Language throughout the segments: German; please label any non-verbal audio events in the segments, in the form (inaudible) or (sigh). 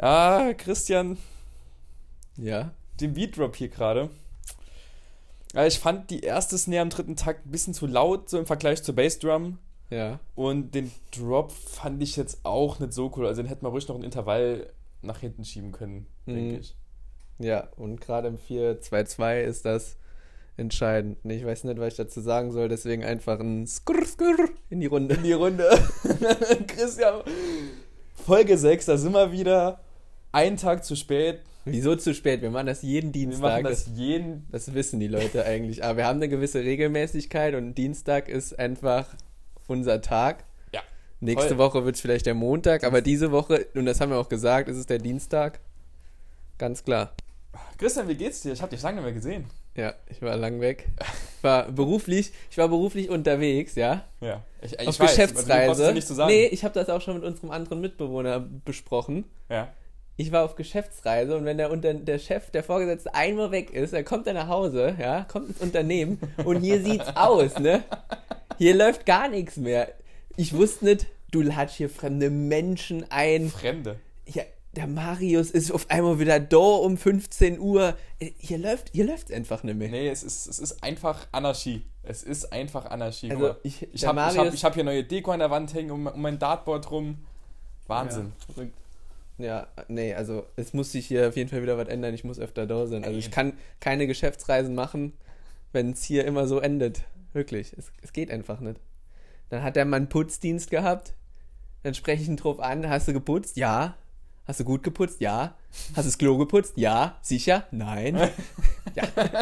Ja, Christian, Ja. den Beat Drop hier gerade. Ja, ich fand die erste Snare am dritten Takt ein bisschen zu laut, so im Vergleich zur Bassdrum. Ja. Und den Drop fand ich jetzt auch nicht so cool. Also den hätte man ruhig noch ein Intervall nach hinten schieben können, denke Mhm. ich. Ja, und gerade im 4-2-2 ist das entscheidend. Ich weiß nicht, was ich dazu sagen soll, deswegen einfach ein Skrr, Skrr in die Runde. In die Runde. (laughs) Christian, Folge 6, da sind wir wieder. Ein Tag zu spät. Wieso zu spät? Wir machen das jeden Wir Dienstag. machen das, das jeden. das wissen die Leute eigentlich. Aber wir haben eine gewisse Regelmäßigkeit und Dienstag ist einfach unser Tag. Ja. Nächste Voll. Woche wird es vielleicht der Montag, aber diese Woche, und das haben wir auch gesagt, ist es der Dienstag. Ganz klar. Christian, wie geht's dir? Ich habe dich lange nicht mehr gesehen. Ja, ich war lang weg. Ich war beruflich, ich war beruflich unterwegs, ja. Ja. Ich, ich auf weiß, also du Geschäftsreise. brauchst es nicht zu sagen. Nee, ich habe das auch schon mit unserem anderen Mitbewohner besprochen. Ja. Ich war auf Geschäftsreise und wenn der, unter, der Chef, der Vorgesetzte einmal weg ist, dann kommt er nach Hause, ja, kommt ins Unternehmen und hier sieht's aus, ne? Hier läuft gar nichts mehr. Ich wusste nicht, du ladst hier fremde Menschen ein. Fremde. Ja, der Marius ist auf einmal wieder da um 15 Uhr. Hier läuft, hier läuft's einfach nicht mehr. Nee, es ist, es ist einfach Anarchie. Es ist einfach Anarchie. Also, ich- ich habe hab, ich hab hier neue Deko an der Wand hängen, um, um mein Dartboard rum. Wahnsinn. Ja, verrückt. Ja, nee, also es muss sich hier auf jeden Fall wieder was ändern. Ich muss öfter da sein. Also ich kann keine Geschäftsreisen machen, wenn es hier immer so endet. Wirklich, es, es geht einfach nicht. Dann hat der Mann Putzdienst gehabt. Dann spreche ich ihn drauf an. Hast du geputzt? Ja. Hast du gut geputzt? Ja. Hast du das Klo geputzt? Ja. Sicher? Nein. ja. (laughs)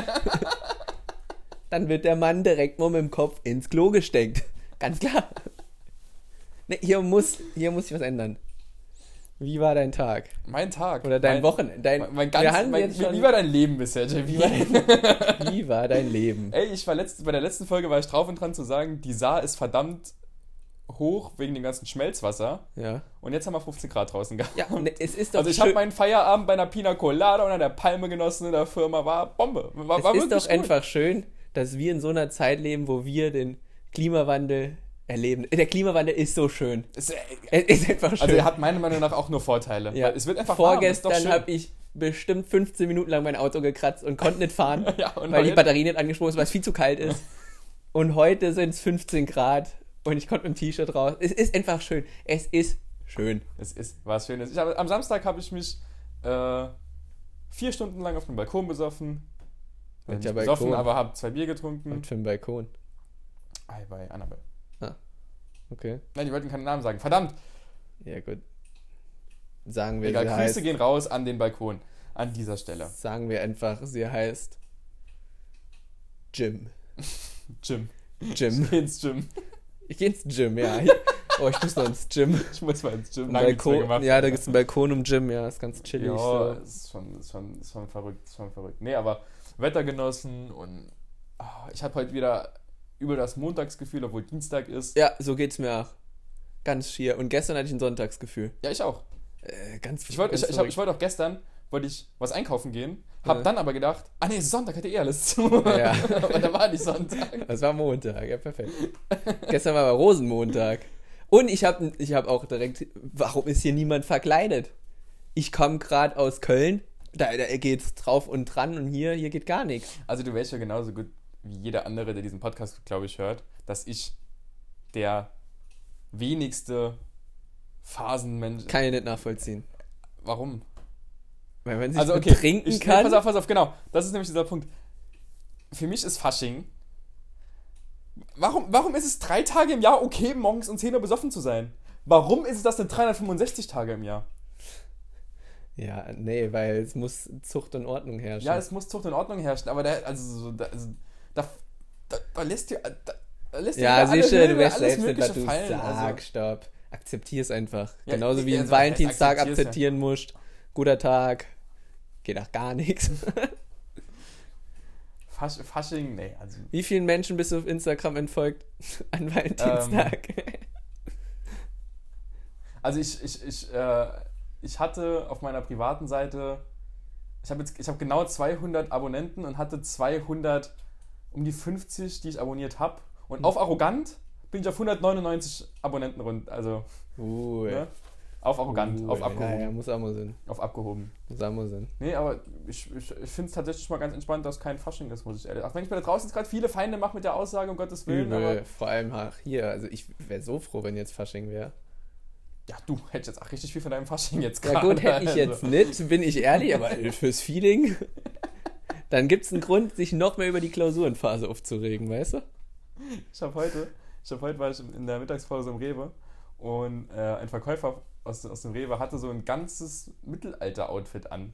Dann wird der Mann direkt mal mit dem Kopf ins Klo gesteckt. Ganz klar. Nee, hier muss, hier muss sich was ändern. Wie war dein Tag? Mein Tag. Oder dein mein, Wochenende? Dein, Mein, mein ganz, mein, wie, wie war dein Leben bisher, Jay? Wie war (laughs) dein, wie war dein Leben? Ey, ich war letzt, bei der letzten Folge war ich drauf und dran zu sagen, die Saar ist verdammt hoch wegen dem ganzen Schmelzwasser. Ja. Und jetzt haben wir 15 Grad draußen gehabt. Ja, ne, es ist doch Also ich habe meinen Feierabend bei einer Pina Colada unter der Palme genossen in der Firma, war Bombe. War, es war ist doch gut. einfach schön, dass wir in so einer Zeit leben, wo wir den Klimawandel erleben. Der Klimawandel ist so schön. Es, äh, ist einfach schön. also er hat meiner Meinung nach auch nur Vorteile. ja. Es wird einfach Vorgestern habe ich bestimmt 15 Minuten lang mein Auto gekratzt und konnte nicht fahren, (laughs) Ja, und weil die Batterie nicht angesprungen ist, weil es viel zu kalt ist. (laughs) Und heute sind es 15 Grad und ich konnte mit dem T-Shirt raus. Es ist einfach schön. Es ist schön. Es ist was Schönes. Ich hab, am Samstag habe ich mich äh, vier Stunden lang auf dem Balkon besoffen. Äh, Welcher besoffen, Balkon? aber habe zwei Bier getrunken. Und für den Balkon. Ei, bei Annabelle. Okay. Nein, die wollten keinen Namen sagen. Verdammt. Ja, gut. Sagen wir, Egal, Grüße heißt, gehen raus an den Balkon. An dieser Stelle. sagen wir einfach, sie heißt Jim. Jim. Jim. Geh ins Gym. Ich geh ins Gym, ja. Oh, ich muss noch ins Gym. Ich muss mal ins Gym. Lange Balkon, gemacht. ja, da gibt's einen Balkon im Gym, ja, ist ganz chillig. Ja, so. ist, schon, ist, schon, ist schon verrückt, ist schon verrückt. Nee, aber Wetter genossen und ah, ich habe heute wieder über das Montagsgefühl, obwohl Dienstag ist. ja, so geht's mir auch. Ganz schier. Und gestern hatte ich ein Sonntagsgefühl. Ja, ich auch. Äh, ganz Ich wollte ich, ich, ich wollte auch gestern wollte ich was einkaufen gehen, hab Ja. dann aber gedacht, ah nee, Sonntag hätte eh alles zu. Ja. (laughs) aber da war nicht Sonntag. Das war Montag, ja, perfekt. Gestern war aber Rosenmontag. Und ich habe ich hab auch direkt, warum ist hier niemand verkleidet? Ich komme gerade aus Köln, da, da geht's drauf und dran und hier, hier geht gar nichts. Also du weißt ja genauso gut wie jeder andere, der diesen Podcast, glaube ich, hört, dass ich der wenigste Phasenmensch. Kann ich nicht nachvollziehen. Warum? Weil man sich Also okay, betrinken ich, nee, kann. pass auf, pass auf, genau. Das ist nämlich dieser Punkt. Für mich ist Fasching. Warum, warum ist es drei Tage im Jahr okay, morgens um 10 Uhr besoffen zu sein? Warum ist es das denn 365 Tage im Jahr? Ja, nee, weil es muss Zucht und Ordnung herrschen. Ja, es muss Zucht und Ordnung herrschen, aber der, also, also, da, da, da lässt dir, da, da lässt ja siehst du, du alles selbst Mögliche du fallen, also. sagst, stopp. Akzeptier's einfach. Ja, Genauso wie ja, einen also, Valentinstag akzeptier's, ja. akzeptieren musst. Guter Tag. Geht nach gar nichts. (laughs) Fasch, Fasching, nee, also. Wie vielen Menschen bist du auf Instagram entfolgt (laughs) an Valentinstag? Ähm. Also ich, ich, ich, äh, ich hatte auf meiner privaten Seite, ich habe jetzt, ich habe genau 200 Abonnenten und hatte 200, um die 50, die ich abonniert habe. Und Hm. auf arrogant bin ich auf 199 Abonnenten rund, also, Cool. ne? Auf arrogant, Uh, auf Ja, abgehoben. ja, muss auch mal sein. Auf abgehoben. Muss auch mal sein. Nee, aber ich, ich, ich finde es tatsächlich mal ganz entspannt, dass kein Fasching ist, muss ich ehrlich Auch wenn ich mir da draußen jetzt gerade viele Feinde mache mit der Aussage, um Gottes Willen, Übel. aber Vor allem ach, hier. Also ich wäre so froh, wenn jetzt Fasching wäre. ja, du hättest jetzt auch richtig viel von deinem Fasching jetzt Ja gerade. gut, hätte ich also. jetzt nicht, bin ich ehrlich, aber (laughs) fürs Feeling, dann gibt es einen Grund, sich noch mehr über die Klausurenphase aufzuregen, weißt du? Ich habe heute, ich habe heute war ich in der Mittagspause im Rewe und äh, ein Verkäufer aus, aus dem Rewe hatte so ein ganzes Mittelalter-Outfit an.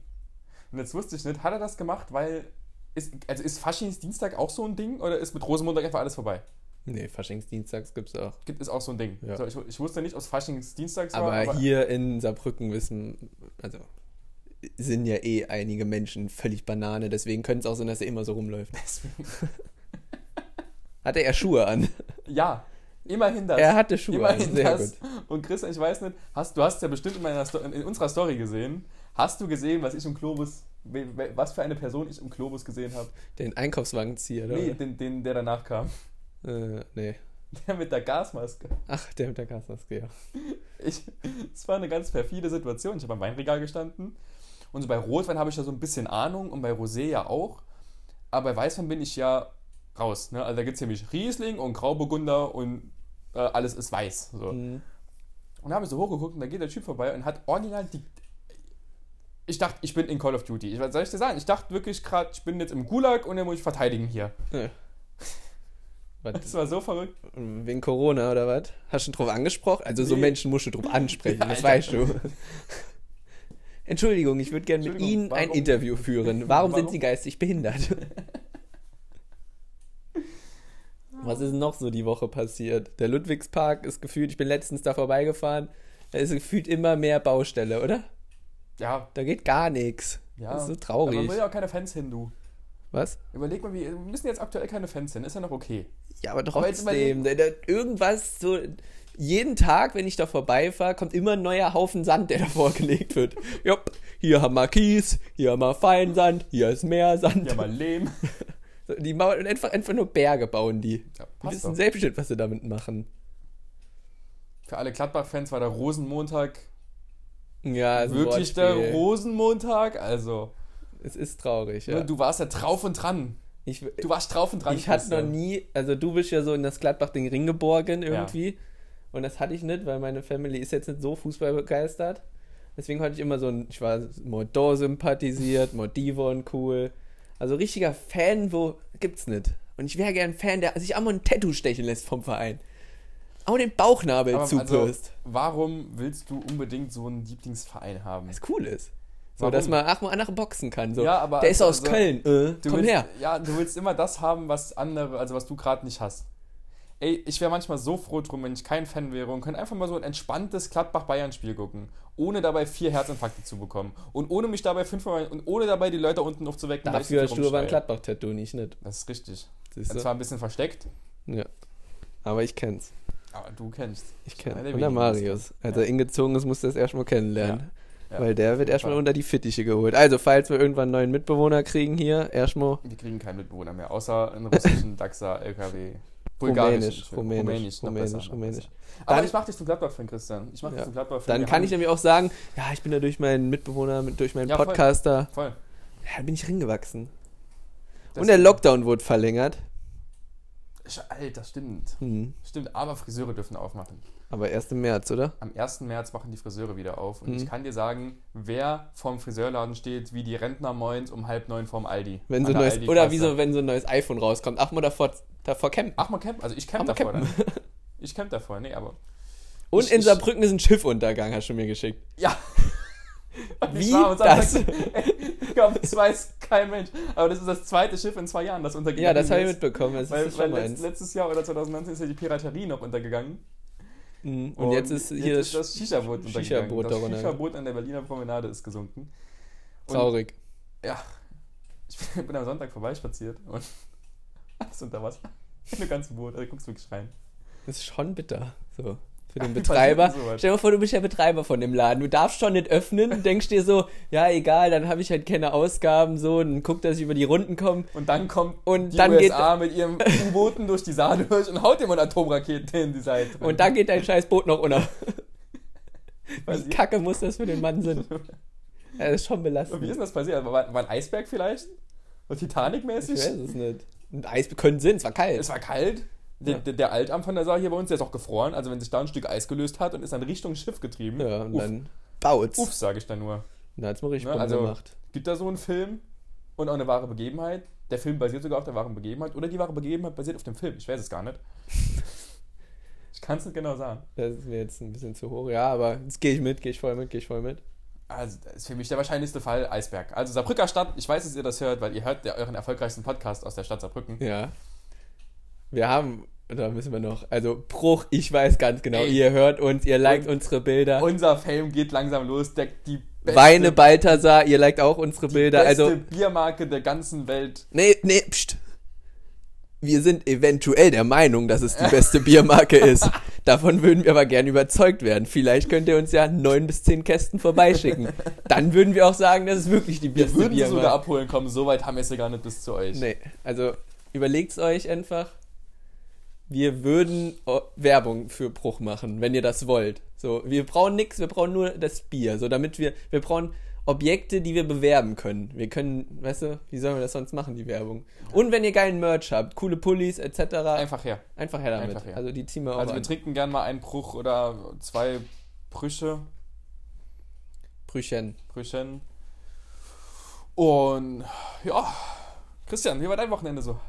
Und jetzt wusste ich nicht, hat er das gemacht, weil ist, also ist Faschingsdienstag auch so ein Ding oder ist mit Rosenmontag einfach alles vorbei? Nee, Faschingsdienstags gibt's auch. Gibt es auch so ein Ding? Ja. So, ich, ich wusste nicht, ob es Faschingsdienstags Aber, war, aber hier in Saarbrücken wissen, also sind ja eh einige Menschen völlig Banane, deswegen könnte es auch sein, dass er immer so rumläuft. deswegen, (laughs) Hatte er Schuhe an? ja, immerhin das. Er hatte Schuhe an, Immerhin sehr das. gut. Und Christian, ich weiß nicht, hast, du hast ja bestimmt in, meiner Sto in unserer Story gesehen. Hast du gesehen, was ich im Globus, was für eine Person ich im Globus gesehen habe? Den Einkaufswagenzieher, oder? Nee, den, den, der danach kam. Äh, nee. Der mit der Gasmaske. Ach, der mit der Gasmaske, ja. Ich, es war eine ganz perfide Situation. Ich habe am Weinregal gestanden. Und so bei Rotwein habe ich ja so ein bisschen Ahnung und bei Rosé ja auch. Aber bei Weißwein bin ich ja raus. Ne? Also da gibt es nämlich Riesling und Grauburgunder und äh, alles ist weiß. So. Mhm. Und da habe ich so hochgeguckt und da geht der Typ vorbei und hat original die. Ich dachte, ich bin in Call of Duty. Ich, was soll ich dir sagen? Ich dachte wirklich gerade, ich bin jetzt im Gulag und den muss ich verteidigen hier. Ja. (laughs) Das war so verrückt. wegen Corona oder was? Hast du ihn drauf angesprochen? Also so Nee. Menschen musst du drauf ansprechen, Ja, das Alter. weißt du. (laughs) Entschuldigung, ich würde gerne mit Ihnen ein warum- Interview führen. Warum, sind Warum? Sie geistig behindert? (laughs) Was ist noch so die Woche passiert? Der Ludwigspark ist gefühlt, ich bin letztens da vorbeigefahren, da ist gefühlt immer mehr Baustelle, oder? Ja, Da geht gar nichts. ja. Das ist so Aber traurig. man will ja auch keine Fans hin, du. Was? Überleg mal, wir müssen jetzt aktuell keine Fans hin. Ist ja noch okay. Ja, aber Aber trotzdem, da, irgendwas so. Jeden Tag, wenn ich da vorbeifahre, kommt immer ein neuer Haufen Sand, der davor gelegt wird. (laughs) Jupp, hier haben wir Kies, hier haben wir Feinsand, hier ist Meersand. Ja, mal Lehm. (laughs) So, Die bauen einfach, einfach nur Berge bauen die. Ja, Die wissen doch. selbst nicht, was sie damit machen. Für alle Gladbach-Fans war der Rosenmontag Ja, wirklich der Rosenmontag. Also, Es ist traurig, ja. du warst ja drauf und dran. ich Du warst drauf und dran. ich hatte noch nie, also du bist ja so in das Gladbach-Ding Ring geborgen irgendwie. Und das hatte ich nicht, weil meine Family ist jetzt nicht so fußballbegeistert. Deswegen hatte ich immer so ein, ich war Mordor sympathisiert, Mordivon cool. Also richtiger Fan, wo gibt's nicht. Und ich wäre gern Fan, der sich auch mal ein Tattoo stechen lässt vom Verein. Auch den Bauchnabel Aber also, warum willst du unbedingt so einen Lieblingsverein haben? Was cool ist. So, Warum? dass man ach, mal andere boxen kann. So. Ja, aber der ist also- aus Köln. Äh, komm willst, her. Ja, du willst immer das haben, was andere, also was du gerade nicht hast. Ey, ich wäre manchmal so froh drum, wenn ich kein Fan wäre und könnte einfach mal so ein entspanntes Gladbach-Bayern-Spiel gucken, ohne dabei vier Herzinfarkte zu bekommen und ohne mich dabei fünfmal und ohne dabei die Leute unten aufzuwecken. Dafür hast du aber ein. Gladbach-Tattoo, nicht nicht. Das ist richtig. Siehst Das war ein bisschen versteckt, Ja. Aber ich kenn's. aber du kennst. Ich. Einer der Und der Marius. Als er ingezogen ist, musste er es erstmal kennenlernen. Ja, Weil der wird erstmal unter die Fittiche geholt. Also, falls wir irgendwann einen neuen Mitbewohner kriegen hier, erstmal Wir kriegen keinen Mitbewohner mehr, außer einen russischen DAXA, LKW. Rumänisch, Entschuldigung. Rumänisch, Rumänisch, Rumänisch. besser. Aber Dann- ich mach dich zum Gladbach-Fan, Christian. Ich mach dich Ja. zum Gladbach-Fan. Dann kann ich nämlich auch sagen, ja, ich bin da durch meinen Mitbewohner, mit- durch meinen Ja, voll. Podcaster, Voll. ja, da bin ich ringewachsen. Das- Und der Lockdown wurde verlängert. Alter, stimmt. Hm. Stimmt, aber Friseure dürfen aufmachen. Aber erst im März, oder? Am 1. März machen die Friseure wieder auf. Und Mhm. ich kann dir sagen, wer vorm Friseurladen steht, wie die Rentner moins um halb neun vorm Aldi. Wenn so neues, oder wie so, wenn so ein neues iPhone rauskommt. Ach, mal davor, davor campen. Ach, man campt. Also ich camp Ach, davor campen. dann. (laughs) Ich camp davor, nee, aber. Und ich- in Saarbrücken ist ein Schiffuntergang, hast du mir geschickt. Ja. (laughs) Wie das? (laughs) Samstag- Ich glaube, das weiß kein Mensch. Aber das ist das zweite Schiff in zwei Jahren, das untergegangen Ja, das habe ich ist. mitbekommen. Das Weil, ist weil letzt, letztes Jahr oder 2019 ist ja die Piraterie noch untergegangen. Mhm. Und, jetzt ist hier jetzt ist das Shisha-Boot untergegangen. Shisha-Boot das. Shisha-Boot an der Berliner Promenade ist gesunken. Und traurig. Ja, ich bin, bin am Sonntag vorbeispaziert und alles unter Wasser. (laughs) In dem ganzen Boot, da guckst du wirklich rein. Das ist schon bitter. So. Für den (laughs) Betreiber. Stell dir mal vor, du bist der Betreiber von dem Laden. Du darfst schon nicht öffnen und denkst dir so, ja, egal, dann habe ich halt keine Ausgaben, so, dann guck, dass ich über die Runden komme. Und dann kommt Und die dann USA mit ihrem U-Booten durch die Saar durch und haut ihm eine Atomrakete in die Seite. Und dann geht dein scheiß Boot noch unter. (laughs) Wie kacke muss das für den Mann sein? Ja, das ist schon Und wie ist belastend. denn das passiert? War, war ein Eisberg vielleicht? So Ich Titanic-mäßig? weiß es nicht. Eis können Sinn, es war kalt. Es war kalt. Der, Ja. der, Altarm von der Sache hier bei uns, der ist auch gefroren. Also wenn sich da ein Stück Eis gelöst hat und ist dann Richtung Schiff getrieben. ja, und Uff, dann baut's. Uff sage ich dann nur. Da hat's mal richtig Ne, also- gemacht. Gibt da so einen Film und auch eine wahre Begebenheit? Der Film basiert sogar auf der wahren Begebenheit oder die wahre Begebenheit basiert auf dem Film. Ich weiß es gar nicht. (laughs) ich kann es nicht genau sagen. Das ist mir jetzt ein bisschen zu hoch. Ja, aber jetzt gehe ich mit, gehe ich voll mit, gehe ich voll mit. Also, das ist für mich der wahrscheinlichste Fall Eisberg. Also, Saarbrücker Stadt, ich weiß, dass ihr das hört, weil ihr hört ja euren erfolgreichsten Podcast aus der Stadt Saarbrücken. Ja. Wir haben, da müssen wir noch, also Bruch, ich weiß ganz genau, Ey. ihr hört uns, ihr liked Und- unsere Bilder. Unser Fame geht langsam los. Der, die beste, Weine Balthasar, ihr liked auch unsere die Bilder. beste Also, Biermarke der ganzen Welt. nee, nee, pst. Wir sind eventuell der Meinung, dass es die beste Biermarke ist. Davon würden wir aber gern überzeugt werden. Vielleicht könnt ihr uns ja neun bis zehn Kästen vorbeischicken. Dann würden wir auch sagen, das ist wirklich die Wir beste würden sie Biermarke. sogar abholen kommen. So weit haben wir es ja gar nicht bis zu euch. Nee, also überlegt's euch einfach. Wir würden oh, Werbung für Bruch machen, wenn ihr das wollt. So, wir brauchen nichts, wir brauchen nur das Bier, so damit wir wir brauchen Objekte, die wir bewerben können. Wir können, weißt du, wie sollen wir das sonst machen, die Werbung? Und wenn ihr geilen Merch habt, coole Pullis etc., Einfach her. einfach her damit. Einfach her. Also die ziehen wir auch Also, wir an. trinken gern mal einen Bruch oder zwei Brüche. Brüchen. Brüchen. Und ja, Christian, wie war dein Wochenende so?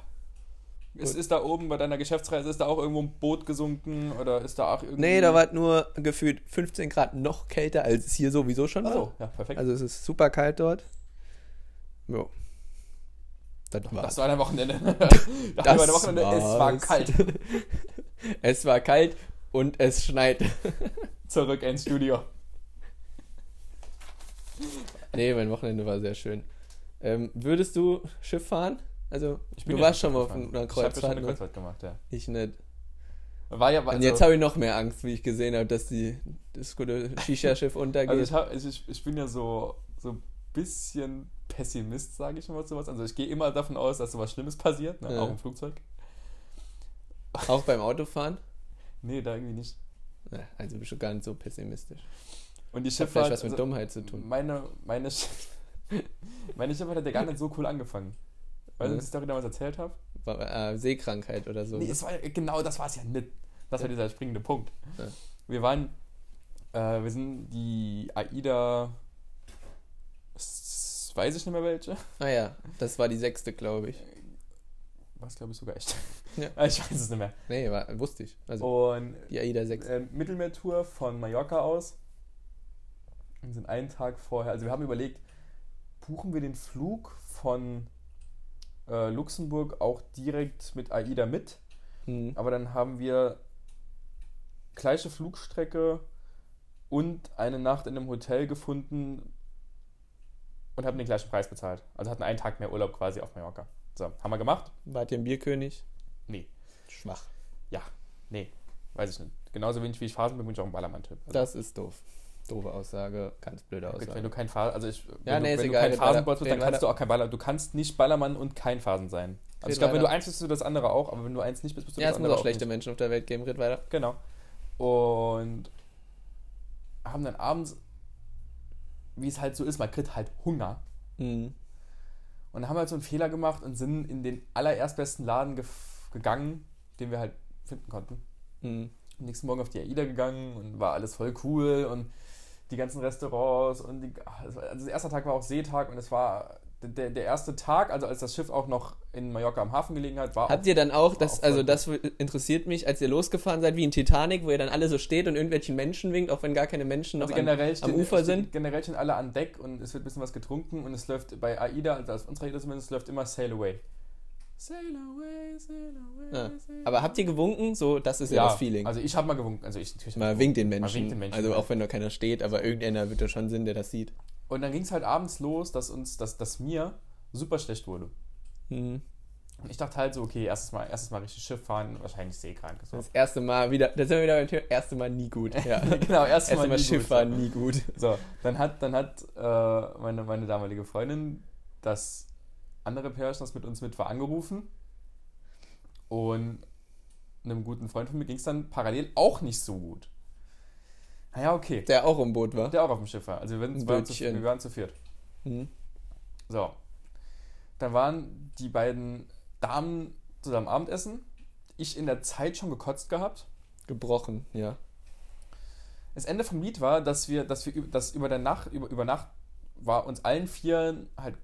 Ist, ist da oben bei deiner Geschäftsreise, ist da auch irgendwo ein Boot gesunken oder ist da auch irgendwie... Nee, da war nur gefühlt 15 Grad noch kälter, als es hier sowieso schon war. Oh, ja, perfekt. Also es ist super kalt dort. Jo. Das war's. (laughs) das war dein Wochenende. das, Das war dein Wochenende. Es war kalt. (laughs) Es war kalt und es schneit. (laughs) Zurück ins Studio. Nee, mein Wochenende war sehr schön. Ähm, würdest du Schiff fahren? Also, Ich du ja warst schon mal auf einer Ich habe ja schon Kreuzfahrt. eine Ne? Kreuzfahrt gemacht, ja. Ich nicht. War ja, war Und jetzt habe ich noch mehr Angst, wie ich gesehen habe, dass die, das gute Shisha-Schiff untergeht. Also ich, hab, also ich, ich bin ja so so ein bisschen Pessimist, sage ich mal sowas. Also ich gehe immer davon aus, dass sowas Schlimmes passiert, ne? Ja. auch im Flugzeug. Auch beim Autofahren? Nee, da irgendwie nicht. Ja, also bist du gar nicht so pessimistisch. Und die Hat Schifffahrt... vielleicht was mit also Dummheit zu tun. Meine, meine, Sch- (laughs) meine Schifffahrt hat ja gar nicht so cool angefangen. Weißt du, Mhm. was ich Story damals erzählt habe? War, äh, Seekrankheit oder so. Nee, ne? es war, genau das war es ja nicht. Das war Ja. dieser springende Punkt. Ja. Wir waren, äh, wir sind die AIDA, weiß ich nicht mehr welche. Ah ja, das war die sechste, glaube ich. War es, glaube ich, sogar echt. Ja. ich weiß es nicht mehr. Nee, war, wusste ich. Also Und die AIDA 6. äh, Mittelmeertour von Mallorca aus. Und sind einen Tag vorher, also wir haben überlegt, buchen wir den Flug von äh, Luxemburg auch direkt mit AIDA mit. Mhm. Aber dann haben wir gleiche Flugstrecke und eine Nacht in einem Hotel gefunden und haben den gleichen Preis bezahlt. Also hatten einen Tag mehr Urlaub quasi auf Mallorca. So, haben wir gemacht? Wart ihr ein Bierkönig? Nee. Schwach. Nee, weiß ich nicht. Genauso wenig wie ich Phasen bin, bin ich auch ein Ballermann-Typ. Also, Das ist doof. Doofe Aussage, ganz blöde gut, wenn Aussage. du kein Phasen, also ich, Ja, wenn, nee, du, wenn egal, du kein Phasenboss bist, dann kannst weiter. du auch kein Baller, du kannst nicht Ballermann und kein Phasen sein. Also Red ich glaube, wenn du eins bist, bist du das andere auch, aber wenn du eins nicht bist, bist du Ja, das es muss andere auch schlechte nicht. Menschen auf der Welt geben. Red weiter. Genau. Und haben dann abends, wie es halt so ist, man kriegt halt Hunger. Mhm. Und haben halt so einen Fehler gemacht und sind in den allererstbesten Laden gegangen, den wir halt finden konnten. Mhm. Am nächsten Morgen auf die AIDA gegangen und war alles voll cool und die ganzen Restaurants und die, war- also der erste Tag war auch Seetag und es war der, der erste Tag, also als das Schiff auch noch in Mallorca am Hafen gelegen hat, war Habt ihr dann auch, das, auch also das interessiert mich, als ihr losgefahren seid, wie in Titanic, wo ihr dann alle so steht und irgendwelchen Menschen winkt, auch wenn gar keine Menschen noch Also an, generell am stehen, Ufer stehen, sind? Generell stehen alle an Deck und es wird ein bisschen was getrunken und es läuft bei AIDA, also aus unserer AIDA zumindest, läuft immer Sail Away. Sail away, sail away, Ja. sail Aber habt ihr gewunken? So, das ist ja, das Feeling. Also ich habe mal gewunken. Also ich natürlich hab man ich winkt den gewunken. Menschen. Winkt den Menschen. Also auch wenn da keiner steht, aber irgendeiner wird da schon Sinn, der das sieht. und dann ging es halt abends los, dass uns, dass, dass mir super schlecht wurde. Mhm. Und ich dachte halt so, okay, erstes Mal, erstes Mal richtig Schiff fahren, wahrscheinlich seekrank. So. Das erste Mal wieder, da sind wir wieder beim Thema, erste Mal nie gut. Ja. (laughs) genau, erstes erste Mal, Mal Schiff gut, fahren nie gut. So, dann hat, dann hat äh, meine, meine damalige Freundin das andere Pärchen, das mit uns mit war, angerufen. Und einem guten Freund von mir ging es dann parallel auch nicht so gut. Naja, okay. Der auch im Boot war. Der auch auf dem Schiff war. Also wir waren, waren zu, wir waren zu viert. Hm. So. Dann waren die beiden Damen zusammen Abendessen. Ich in der Zeit schon gekotzt gehabt. Gebrochen, ja. Das Ende vom Lied war, dass wir, dass wir, dass über der Nacht, über, über Nacht war uns allen vier halt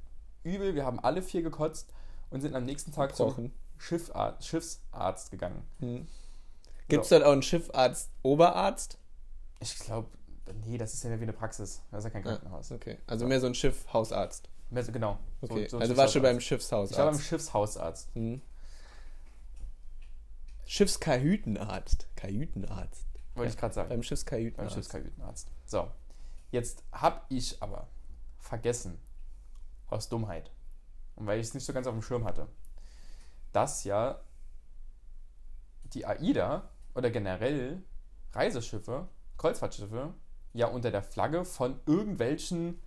übel. Wir haben alle vier gekotzt und sind am nächsten Tag zum Gebrochen. Schiffarzt, Schiffsarzt gegangen. Hm. Gibt es dort auch einen Schiffarzt, Oberarzt? Ich glaube, nee, das ist ja mehr wie eine Praxis. Das ist ja kein Krankenhaus. Okay, also mehr so ein Schiffhausarzt. Mehr so, genau. So- Okay, so ein also warst du beim Schiffshausarzt. Ich war beim Schiffshausarzt. Hm. Schiffskajütenarzt. Kajütenarzt. Wollte ich gerade sagen. Beim Beim Schiffskajütenarzt. Schiffskajütenarzt. So. Jetzt habe ich aber vergessen, aus Dummheit, und weil ich es nicht so ganz auf dem Schirm hatte, dass ja die AIDA oder generell Reiseschiffe, Kreuzfahrtschiffe, ja unter der Flagge von irgendwelchen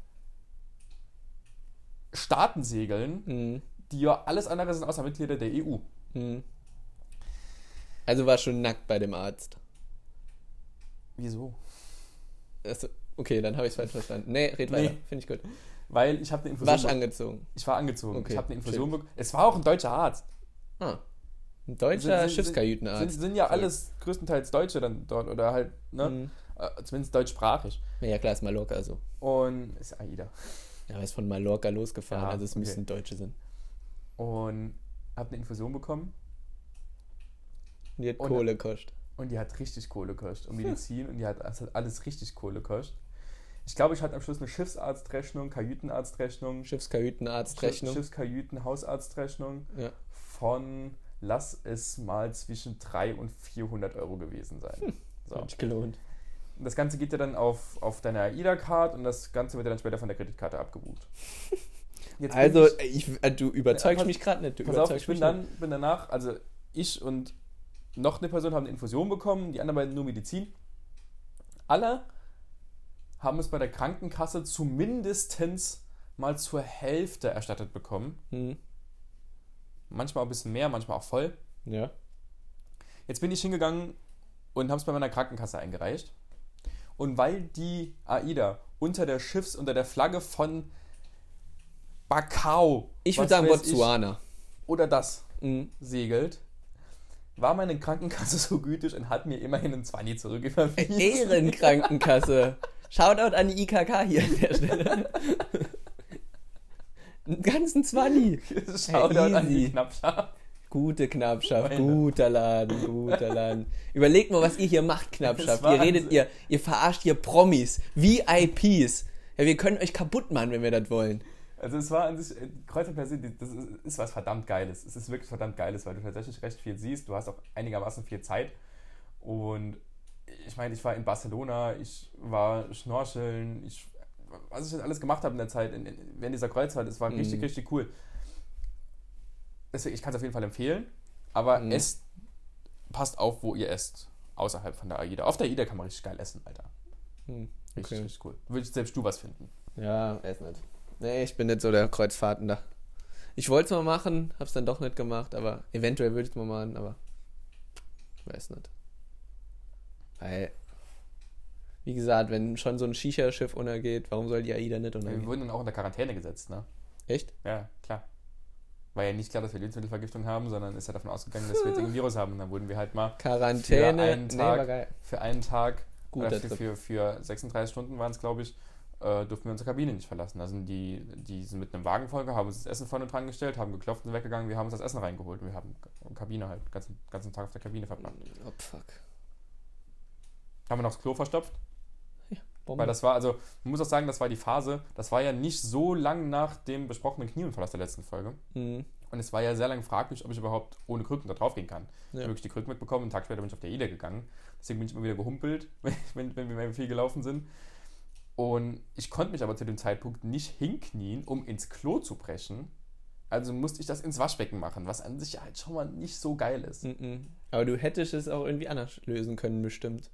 Staaten segeln, Hm. die ja alles andere sind außer Mitglieder der EU. Hm. Also war schon nackt bei dem Arzt. Wieso? Also, okay, dann habe ich es falsch verstanden. Nee, red weiter. Nee. Finde ich gut. Weil ich habe eine Infusion. Wasch angezogen. Ich war angezogen. Okay, ich habe eine Infusion bekommen. Es war auch ein deutscher Arzt. Ah. Ein deutscher Sind- sind- Schiffskajütenarzt. Sind, sind ja Verrückt. alles größtenteils Deutsche dann dort oder halt, ne? Hm. Äh, zumindest deutschsprachig. Ja, klar, ist Mallorca so. Und ist AIDA. Ja, er ist von Mallorca losgefahren, Ja, also es okay. müssen Deutsche sein. Und habe eine Infusion bekommen Und die hat Und- Kohle kostet. und die hat richtig Kohle gekostet. Und Medizin und die hat, hat alles richtig Kohle gekostet. Ich glaube, ich hatte am Schluss eine Schiffsarztrechnung, Kajütenarztrechnung, Schiffskajütenarztrechnung. Schiffskajüten, Hausarztrechnung Ja. von, lass es mal zwischen 300 und 400 Euro gewesen sein. So. Hat sich gelohnt. Das Ganze geht ja dann auf, auf deine AIDA-Card und das Ganze wird ja dann später von der Kreditkarte abgebucht. (laughs) Jetzt Also, ich, ich, äh, du überzeugst pass- mich gerade nicht. Du pass auf, ich bin dann bin danach, also ich und noch eine Person haben eine Infusion bekommen, die anderen beiden nur Medizin. Alle haben es bei der Krankenkasse zumindest mal zur Hälfte erstattet bekommen. Hm. Manchmal auch ein bisschen mehr, manchmal auch voll. Ja. Jetzt bin ich hingegangen und habe es bei meiner Krankenkasse eingereicht. Und weil die AIDA unter der Schiffs, unter der Flagge von Bacau Ich würde sagen Botswana. oder das Hm. segelt, war meine Krankenkasse (laughs) so gütig und hat mir immerhin einen 20 zurücküberwiesen. Ehrenkrankenkasse. (laughs) Shoutout an die IKK hier an der Stelle. Einen ganzen 20. (laughs) Shoutout an die. Knappschaft. Gute Knappschaft, Meine. guter Laden, guter Laden. Überlegt mal, was ihr hier macht, Knappschaft. Ihr redet, ihr, ihr verarscht hier Promis, VIPs. Ja, wir können euch kaputt machen, wenn wir das wollen. Also es war an sich, äh, Kreuzfahrt per se, das ist, ist was verdammt Geiles. Es ist wirklich verdammt Geiles, weil du tatsächlich recht viel siehst. Du hast auch einigermaßen viel Zeit. Und ich meine, ich war in Barcelona, ich war schnorcheln, ich, was ich jetzt alles gemacht habe in der Zeit, in, in, während dieser Kreuzfahrt, es war Mhm. richtig, richtig cool. Deswegen, ich kann es auf jeden Fall empfehlen. Aber Mhm. esst, passt auf, wo ihr esst. Außerhalb von der AIDA. Auf der AIDA kann man richtig geil essen, Alter. Richtig, okay. richtig cool. Würdest selbst du was finden. Ja, erst nicht. Nee, ich bin nicht so der Kreuzfahrtender. Ich wollte es mal machen, hab's dann doch nicht gemacht, aber eventuell würde ich es mal machen, aber ich weiß nicht. Weil, wie gesagt, wenn schon so ein Shisha-Schiff untergeht, warum soll die AIDA nicht Wir untergehen? wurden dann auch unter Quarantäne gesetzt, ne? Echt? Ja, klar. War ja nicht klar, dass wir Lebensmittelvergiftung haben, sondern ist ja davon ausgegangen, dass wir jetzt (laughs) irgendein Virus haben. Und dann wurden wir halt mal Quarantäne, Für einen nee, Tag. geil. für einen Tag, Guter oder für, für, für 36 Stunden waren es, glaube ich, äh, durften wir unsere Kabine nicht verlassen. Also die, die sind mit einem Wagen vollgegangen, haben uns das Essen vorne dran gestellt, haben geklopft und weggegangen. Wir haben uns das Essen reingeholt und wir haben die Kabine halt, den ganzen, ganzen Tag auf der Kabine verbracht. Oh, fuck. Haben wir noch das Klo verstopft? Bombe. Weil das war, also, man muss auch sagen, das war die Phase, das war ja nicht so lang nach dem besprochenen Knieunfall aus der letzten Folge. Mhm. Und es war ja sehr lange fraglich, ob ich überhaupt ohne Krücken da drauf gehen kann. Ich Ja. habe wirklich die Krücken mitbekommen, einen Tag später bin ich auf der Ida gegangen. Deswegen bin ich immer wieder gehumpelt, (laughs) wenn, wenn, wir viel gelaufen sind. Und ich konnte mich aber zu dem Zeitpunkt nicht hinknien, um ins Klo zu brechen. Also musste ich das ins Waschbecken machen, was an sich halt schon mal nicht so geil ist. Mhm. Aber du hättest es auch irgendwie anders lösen können, bestimmt.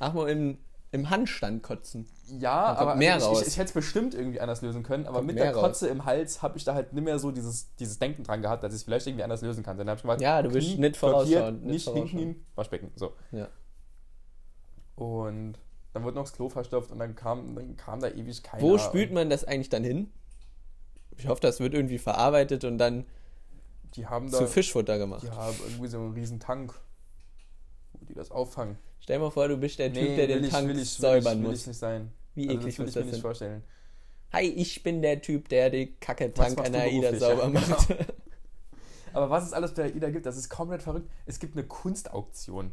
Ach mal im, im Handstand kotzen. Ja, aber mehr ich, raus. ich, ich hätte es bestimmt irgendwie anders lösen können, aber Kommt mit der raus. Kotze im Hals habe ich da halt nicht mehr so dieses, dieses Denken dran gehabt, dass ich es vielleicht irgendwie anders lösen kann. Dann habe ich gemacht, Ja, du willst nicht blockiert, vorausschauen, nicht Nicht hinknien, Waschbecken. So. Ja. Und Dann wurde noch das Klo verstopft und dann kam, dann kam da ewig keiner. Wo spült man das eigentlich dann hin? Ich hoffe, das wird irgendwie verarbeitet und dann Die haben da, zu Fischfutter gemacht. die haben irgendwie so einen riesen Tank, wo die das auffangen. Stell mal vor, du bist der Typ, der den will ich, Tank will ich, säubern will ich, will muss. ich nicht sein. Wie Also eklig das will muss ich mir das nicht sein? vorstellen. Hi, ich bin der Typ, der die an du der AIDA sauber Ja, macht. (laughs) Aber was es alles bei der AIDA gibt, das ist komplett verrückt. Es gibt eine Kunstauktion.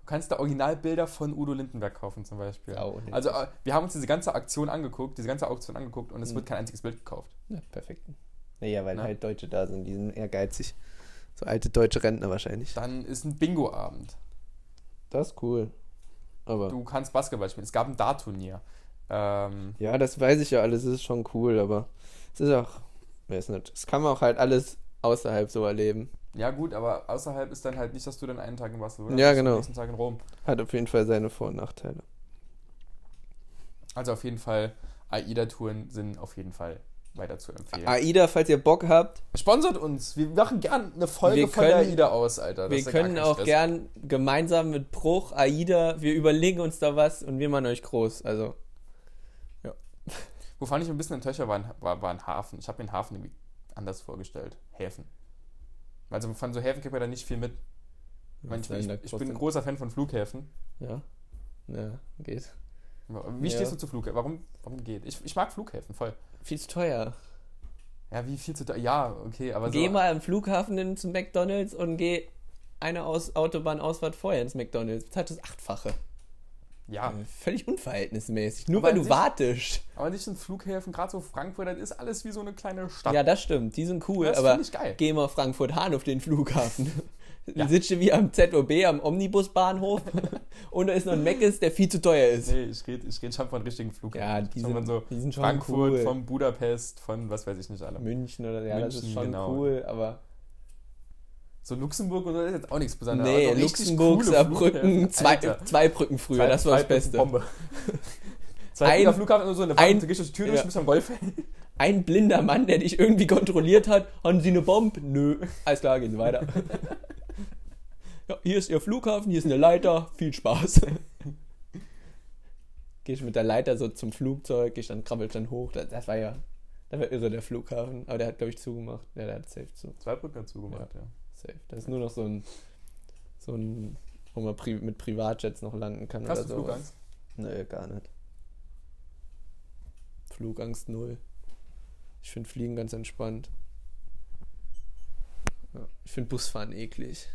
Du kannst da Originalbilder von Udo Lindenberg kaufen zum Beispiel. Sau niedlich. also äh, wir haben uns diese ganze Aktion angeguckt, diese ganze Auktion angeguckt und es Mhm. wird kein einziges Bild gekauft. Ja, perfekt. Naja, weil Na? halt Deutsche da sind, die sind ehrgeizig. So alte deutsche Rentner wahrscheinlich. Dann ist ein Bingo-Abend. Das ist cool. Aber. Du kannst Basketball spielen. Es gab ein Dart-Turnier. Ähm, Ja, das weiß ich ja alles, das ist schon cool, aber es ist auch, weiß nicht, das kann man auch halt alles außerhalb so erleben. ja gut, aber außerhalb ist dann halt nicht, dass du dann einen Tag in Barcelona Ja, bist genau. den nächsten Tag in Rom. Hat auf jeden Fall seine Vor- und Nachteile. Also auf jeden Fall, AIDA-Touren sind auf jeden Fall weiter zu empfehlen. AIDA, falls ihr Bock habt, Sponsert uns. Wir machen gern eine Folge Wir von können- AIDA aus, Alter. Das wir ja können auch Stress. gern gemeinsam mit Bruch, AIDA, wir überlegen uns da was und wir machen euch groß. Also, Wovon ich ein bisschen enttäuscht war, war, ein- war, ein Hafen. Ich habe mir den Hafen irgendwie anders vorgestellt. Häfen. Also von so Häfen kriegt man da nicht viel mit. Ich, meine, ich, ich, ich bin ein großer Fan von Flughäfen. Ja, ja, geht. Wie Ja. stehst du zu Flughäfen? Warum, warum geht? Ich, ich mag Flughäfen voll. Viel zu teuer. Ja, wie viel zu teuer? Ja, okay, aber Geh so. mal am Flughafen hin zum McDonalds und geh eine Aus Autobahnausfahrt vorher ins McDonalds. Zahlt das Achtfache. Ja, Äh, Völlig unverhältnismäßig. Nur Aber weil du sich- wartest. aber nicht in Flughäfen, gerade so Frankfurt, das ist alles wie so eine kleine Stadt. Ja, das stimmt. Die sind cool, das aber ich geil. geh mal Frankfurt-Hahn auf den Flughafen. Ja. (laughs) Sitzt du wie am ZOB am Omnibusbahnhof (laughs) und da ist noch ein Meckes, der viel zu teuer ist. Nee, ich rede ich red schon von richtigen Flughäfen. Ja, die Schon von sind, so die sind schon Frankfurt, cool. von Budapest, von was weiß ich nicht alle. München oder ja, das ist München, schon genau. cool, aber So Luxemburg oder ist jetzt auch nichts Besonderes. nee, Also Luxemburg, Saarbrücken, zwei, zwei Brücken früher, Zwei- das war das Beste. Bombe. (laughs) Zwei Ein- Flughafen und so eine ein- du gehst durch die Tür durch, ja. bist am Golf. Ein blinder Mann, der dich irgendwie kontrolliert hat, haben Sie eine Bombe? Nö. Alles klar, gehen Sie weiter. Ja, hier ist Ihr Flughafen, hier ist eine Leiter, viel Spaß. (laughs) Geh ich mit der Leiter so zum Flugzeug, ich dann krabbelt dann hoch. Das, das war ja, das war irre, der Flughafen. Aber der hat, glaube ich, zugemacht. Ja, der hat safe zu. Zwei Brücken hat zugemacht, ja. Safe. Das ist nur noch so ein, so ein, wo man pri mit Privatjets noch landen kann Hast oder du so. Flugangst? Nö, gar nicht. Flugangst null. Ich finde Fliegen ganz entspannt. Ja, ich finde Busfahren eklig.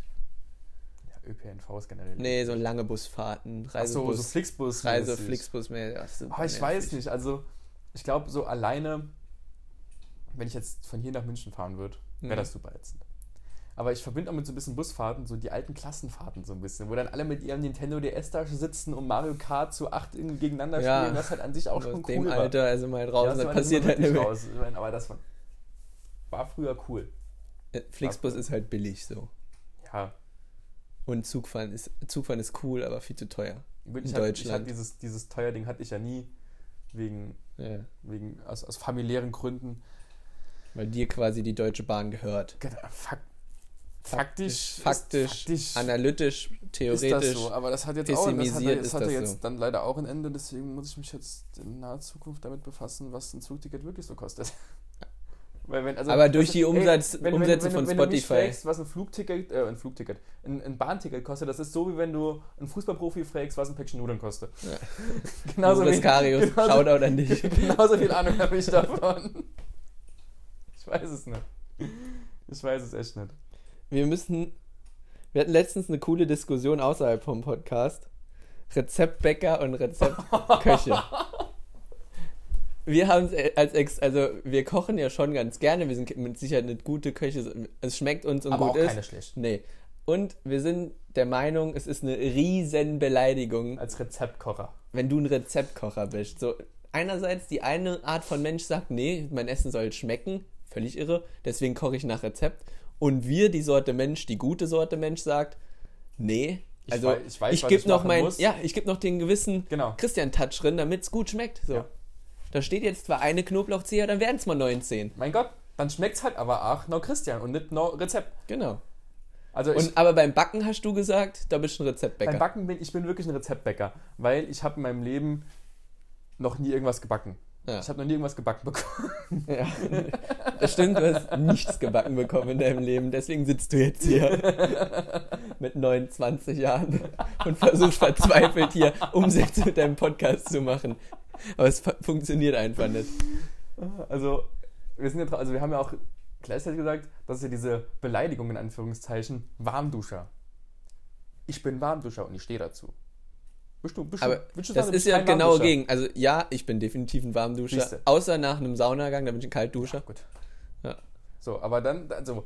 ÖPNV ist generell. Nee, so lange Busfahrten. Ach so, Reisebus. so Flixbus. Reise. Flixbus mehr. Aber ich nervig. weiß nicht, also ich glaube so alleine, wenn ich jetzt von hier nach München fahren würde, wäre Mhm. das super ätzend. Aber ich verbinde auch mit so ein bisschen Busfahrten, so die alten Klassenfahrten so ein bisschen, wo dann alle mit ihrem Nintendo DS da sitzen und Mario Kart zu acht irgendwie gegeneinander Ja. spielen, das halt an sich auch schon cool dem war. Alter, also mal draußen, Ja, da das passiert halt nicht raus. Ich meine, Aber das war, war früher cool. Äh, Flixbus ist halt billig so. Ja, Und Zugfahren ist, Zugfahren ist cool, aber viel zu teuer. Gut, In ich Deutschland. dieses, dieses teuer Ding hatte ich ja nie, wegen, Ja, wegen aus, aus familiären Gründen. weil dir quasi die Deutsche Bahn gehört. Genau, Fak faktisch, faktisch, ist, faktisch analytisch, ist theoretisch. das so, aber das hat jetzt auch, das hat, das ist hatte das jetzt so. dann leider auch ein Ende, deswegen muss ich mich jetzt in naher Zukunft damit befassen, was ein Zugticket wirklich so kostet. Wenn, also, Aber durch die Umsatz- wenn, wenn, Umsätze wenn, von wenn, wenn du mich Spotify. fragst, was ein Flugticket, äh, ein Flugticket, ein, ein Bahnticket kostet, das ist so wie wenn du einen Fußballprofi fragst, was ein Päckchen Nudeln kostet. Ja. (laughs) genauso, wie, Karius, genauso, Shoutout an dich. (laughs) genauso viel Ahnung habe ich davon. Ich weiß es nicht. Ich weiß es echt nicht. Wir müssen. Wir hatten letztens eine coole Diskussion außerhalb vom Podcast. Rezeptbäcker und Rezeptköche. (laughs) Wir haben es als Ex, also wir kochen ja schon ganz gerne, wir sind mit Sicherheit eine gute Köche, es schmeckt uns und Aber gut auch ist. keine schlecht. Nee. Und wir sind der Meinung, es ist eine riesen Beleidigung, Als Rezeptkocher. wenn du ein Rezeptkocher bist. So, einerseits die eine Art von Mensch sagt, nee, mein Essen soll schmecken, völlig irre, deswegen koche ich nach Rezept. Und wir, die Sorte Mensch, die gute Sorte Mensch sagt, nee, Ich also ich weiß, gebe ich noch machen mein, muss. ja, ich gebe noch den gewissen Genau. Christian-Touch drin, damit es gut schmeckt. So. Ja. Da steht jetzt zwar eine Knoblauchzehe, dann werden es mal 19. Mein Gott, dann schmeckt's halt aber auch noch Christian und nicht noch Rezept. Genau. Also Und, aber beim Backen hast du gesagt, da bist du ein Rezeptbäcker. beim Backen bin ich bin wirklich ein Rezeptbäcker, weil ich habe in meinem Leben noch nie irgendwas gebacken. Ja. Ich habe noch nie irgendwas gebacken bekommen. Ja, das stimmt, du hast nichts gebacken bekommen in deinem Leben, deswegen sitzt du jetzt hier mit 29 Jahren und versuchst verzweifelt hier Umsätze mit deinem Podcast zu machen. Aber es fu- funktioniert einfach nicht. Also wir sind ja, also wir haben ja auch gleichzeitig gesagt, das ist ja diese Beleidigung in Anführungszeichen, Warmduscher. Ich bin Warmduscher und ich stehe dazu. Bist du, bist du, Aber willst du das sagen, du ist ja genau gegen. Also ja, ich bin definitiv ein Warmduscher. Siehste. Außer nach einem Saunagang, da bin ich ein Kaltduscher. Gut. Ja. So, aber dann, also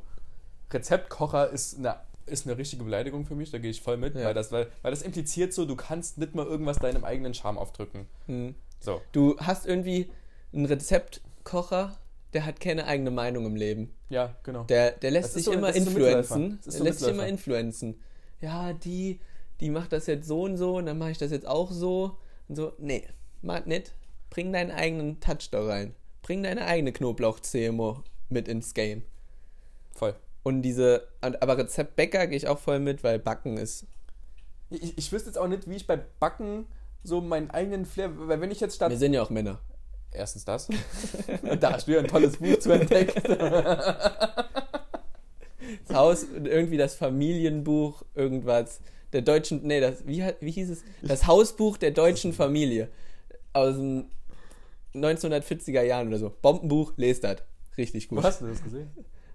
Rezeptkocher ist eine, ist eine richtige Beleidigung für mich, da gehe ich voll mit, Ja. weil, das, weil, weil das impliziert so, du kannst nicht mal irgendwas deinem eigenen Charme aufdrücken. Hm. So. Du hast irgendwie einen Rezeptkocher, der hat keine eigene Meinung im Leben. Ja, genau. Der, der lässt sich so- immer so influenzen. Der so ein lässt sich immer influenzen. Ja, die, die macht das jetzt so und so und dann mache ich das jetzt auch so. Und so, nee, mach nicht. Bring deinen eigenen Touch da rein. Bring deine eigene Knoblauch-CMO mit ins Game. Voll. Und diese, aber Rezeptbäcker gehe ich auch voll mit, weil Backen ist. Ich, ich wüsste jetzt auch nicht, wie ich bei Backen so meinen eigenen Flair, weil wenn ich jetzt statt Wir sind ja auch Männer. Erstens das. (laughs) da hast du ja ein tolles Buch zu entdeckt. Das Haus, irgendwie das Familienbuch, irgendwas. Der deutschen, nee, das, wie, wie hieß es? Das Hausbuch der deutschen Familie. Aus den 1940er Jahren oder so. Bombenbuch, lest das. Richtig gut. Wo hast du das gesehen?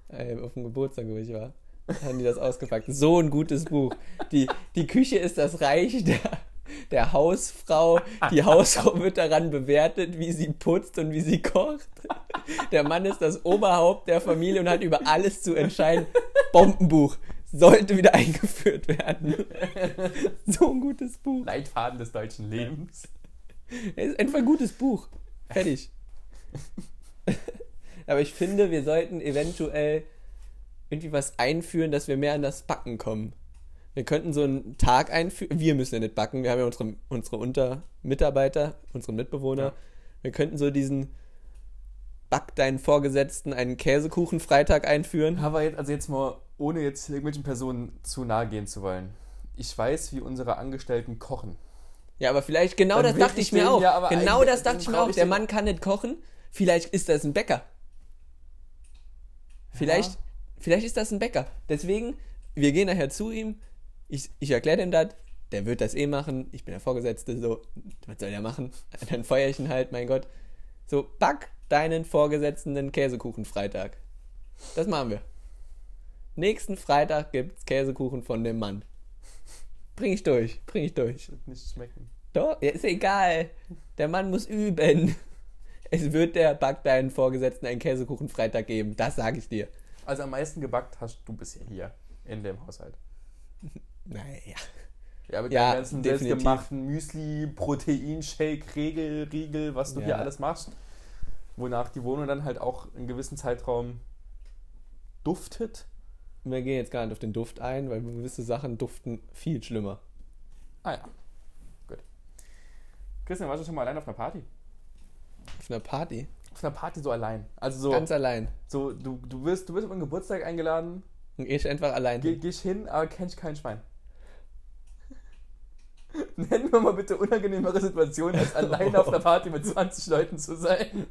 Äh, auf dem Geburtstag, wo ich war, haben die das ausgepackt. So ein gutes Buch. Die, die Küche ist das Reich der, der Hausfrau. Die (laughs) Hausfrau wird daran bewertet, wie sie putzt und wie sie kocht. Der Mann ist das Oberhaupt der Familie und hat über alles zu entscheiden. Bombenbuch sollte wieder eingeführt werden. So ein gutes Buch. Leitfaden des deutschen Lebens. Es ist einfach ein gutes Buch. Fertig. Aber ich finde, wir sollten eventuell irgendwie was einführen, dass wir mehr an das Backen kommen. Wir könnten so einen Tag einführen. Wir müssen ja nicht backen. Wir haben ja unsere, unsere Unter Mitarbeiter, unsere Mitbewohner. Ja. Wir könnten so diesen Back deinen Vorgesetzten einen Käsekuchen-Freitag einführen. Aber jetzt, also jetzt mal, ohne jetzt irgendwelchen Personen zu nahe gehen zu wollen. Ich weiß, wie unsere Angestellten kochen. Ja, aber vielleicht, genau Dann das dachte ich ich mir auch. ja genau das dachte ich mir auch. Der Mann kann nicht kochen. Vielleicht ist das ein Bäcker. Vielleicht, Ja. vielleicht ist das ein Bäcker. Deswegen, wir gehen nachher zu ihm. Ich, ich erkläre dem das. Der wird das eh machen. Ich bin der Vorgesetzte. So, was soll der machen? (laughs) Dann feuer ich ihn halt, mein Gott. So, back deinen Vorgesetzten den Käsekuchen Freitag. Das machen wir. Nächsten Freitag gibt's Käsekuchen von dem Mann. Bring ich durch. Bring ich durch. Wird nicht schmecken. Doch, ist egal. Der Mann muss üben. Es wird der Back deinen Vorgesetzten einen Käsekuchen Freitag geben. Das sage ich dir. Also am meisten gebackt hast du bisher hier in dem Haushalt. (laughs) Naja. Ja, mit Ja, deinen ganzen definitiv. selbstgemachten Müsli, Proteinshake, Regel, Riegel, was du Ja. hier alles machst. Wonach die Wohnung dann halt auch einen gewissen Zeitraum duftet. Wir gehen jetzt gar nicht auf den Duft ein, weil gewisse Sachen duften viel schlimmer. Ah ja. Gut. Christian, warst du schon mal allein auf einer Party? Auf einer Party. Auf einer Party so allein. Also so, Ganz allein. so du, du wirst, du wirst auf einen Geburtstag eingeladen, Und ich einfach allein. geh, hin. geh ich hin, aber kenn ich kein Schwein. (laughs) Nennen wir mal bitte unangenehmere Situationen, als allein auf einer (laughs) Party mit 20 Leuten zu sein.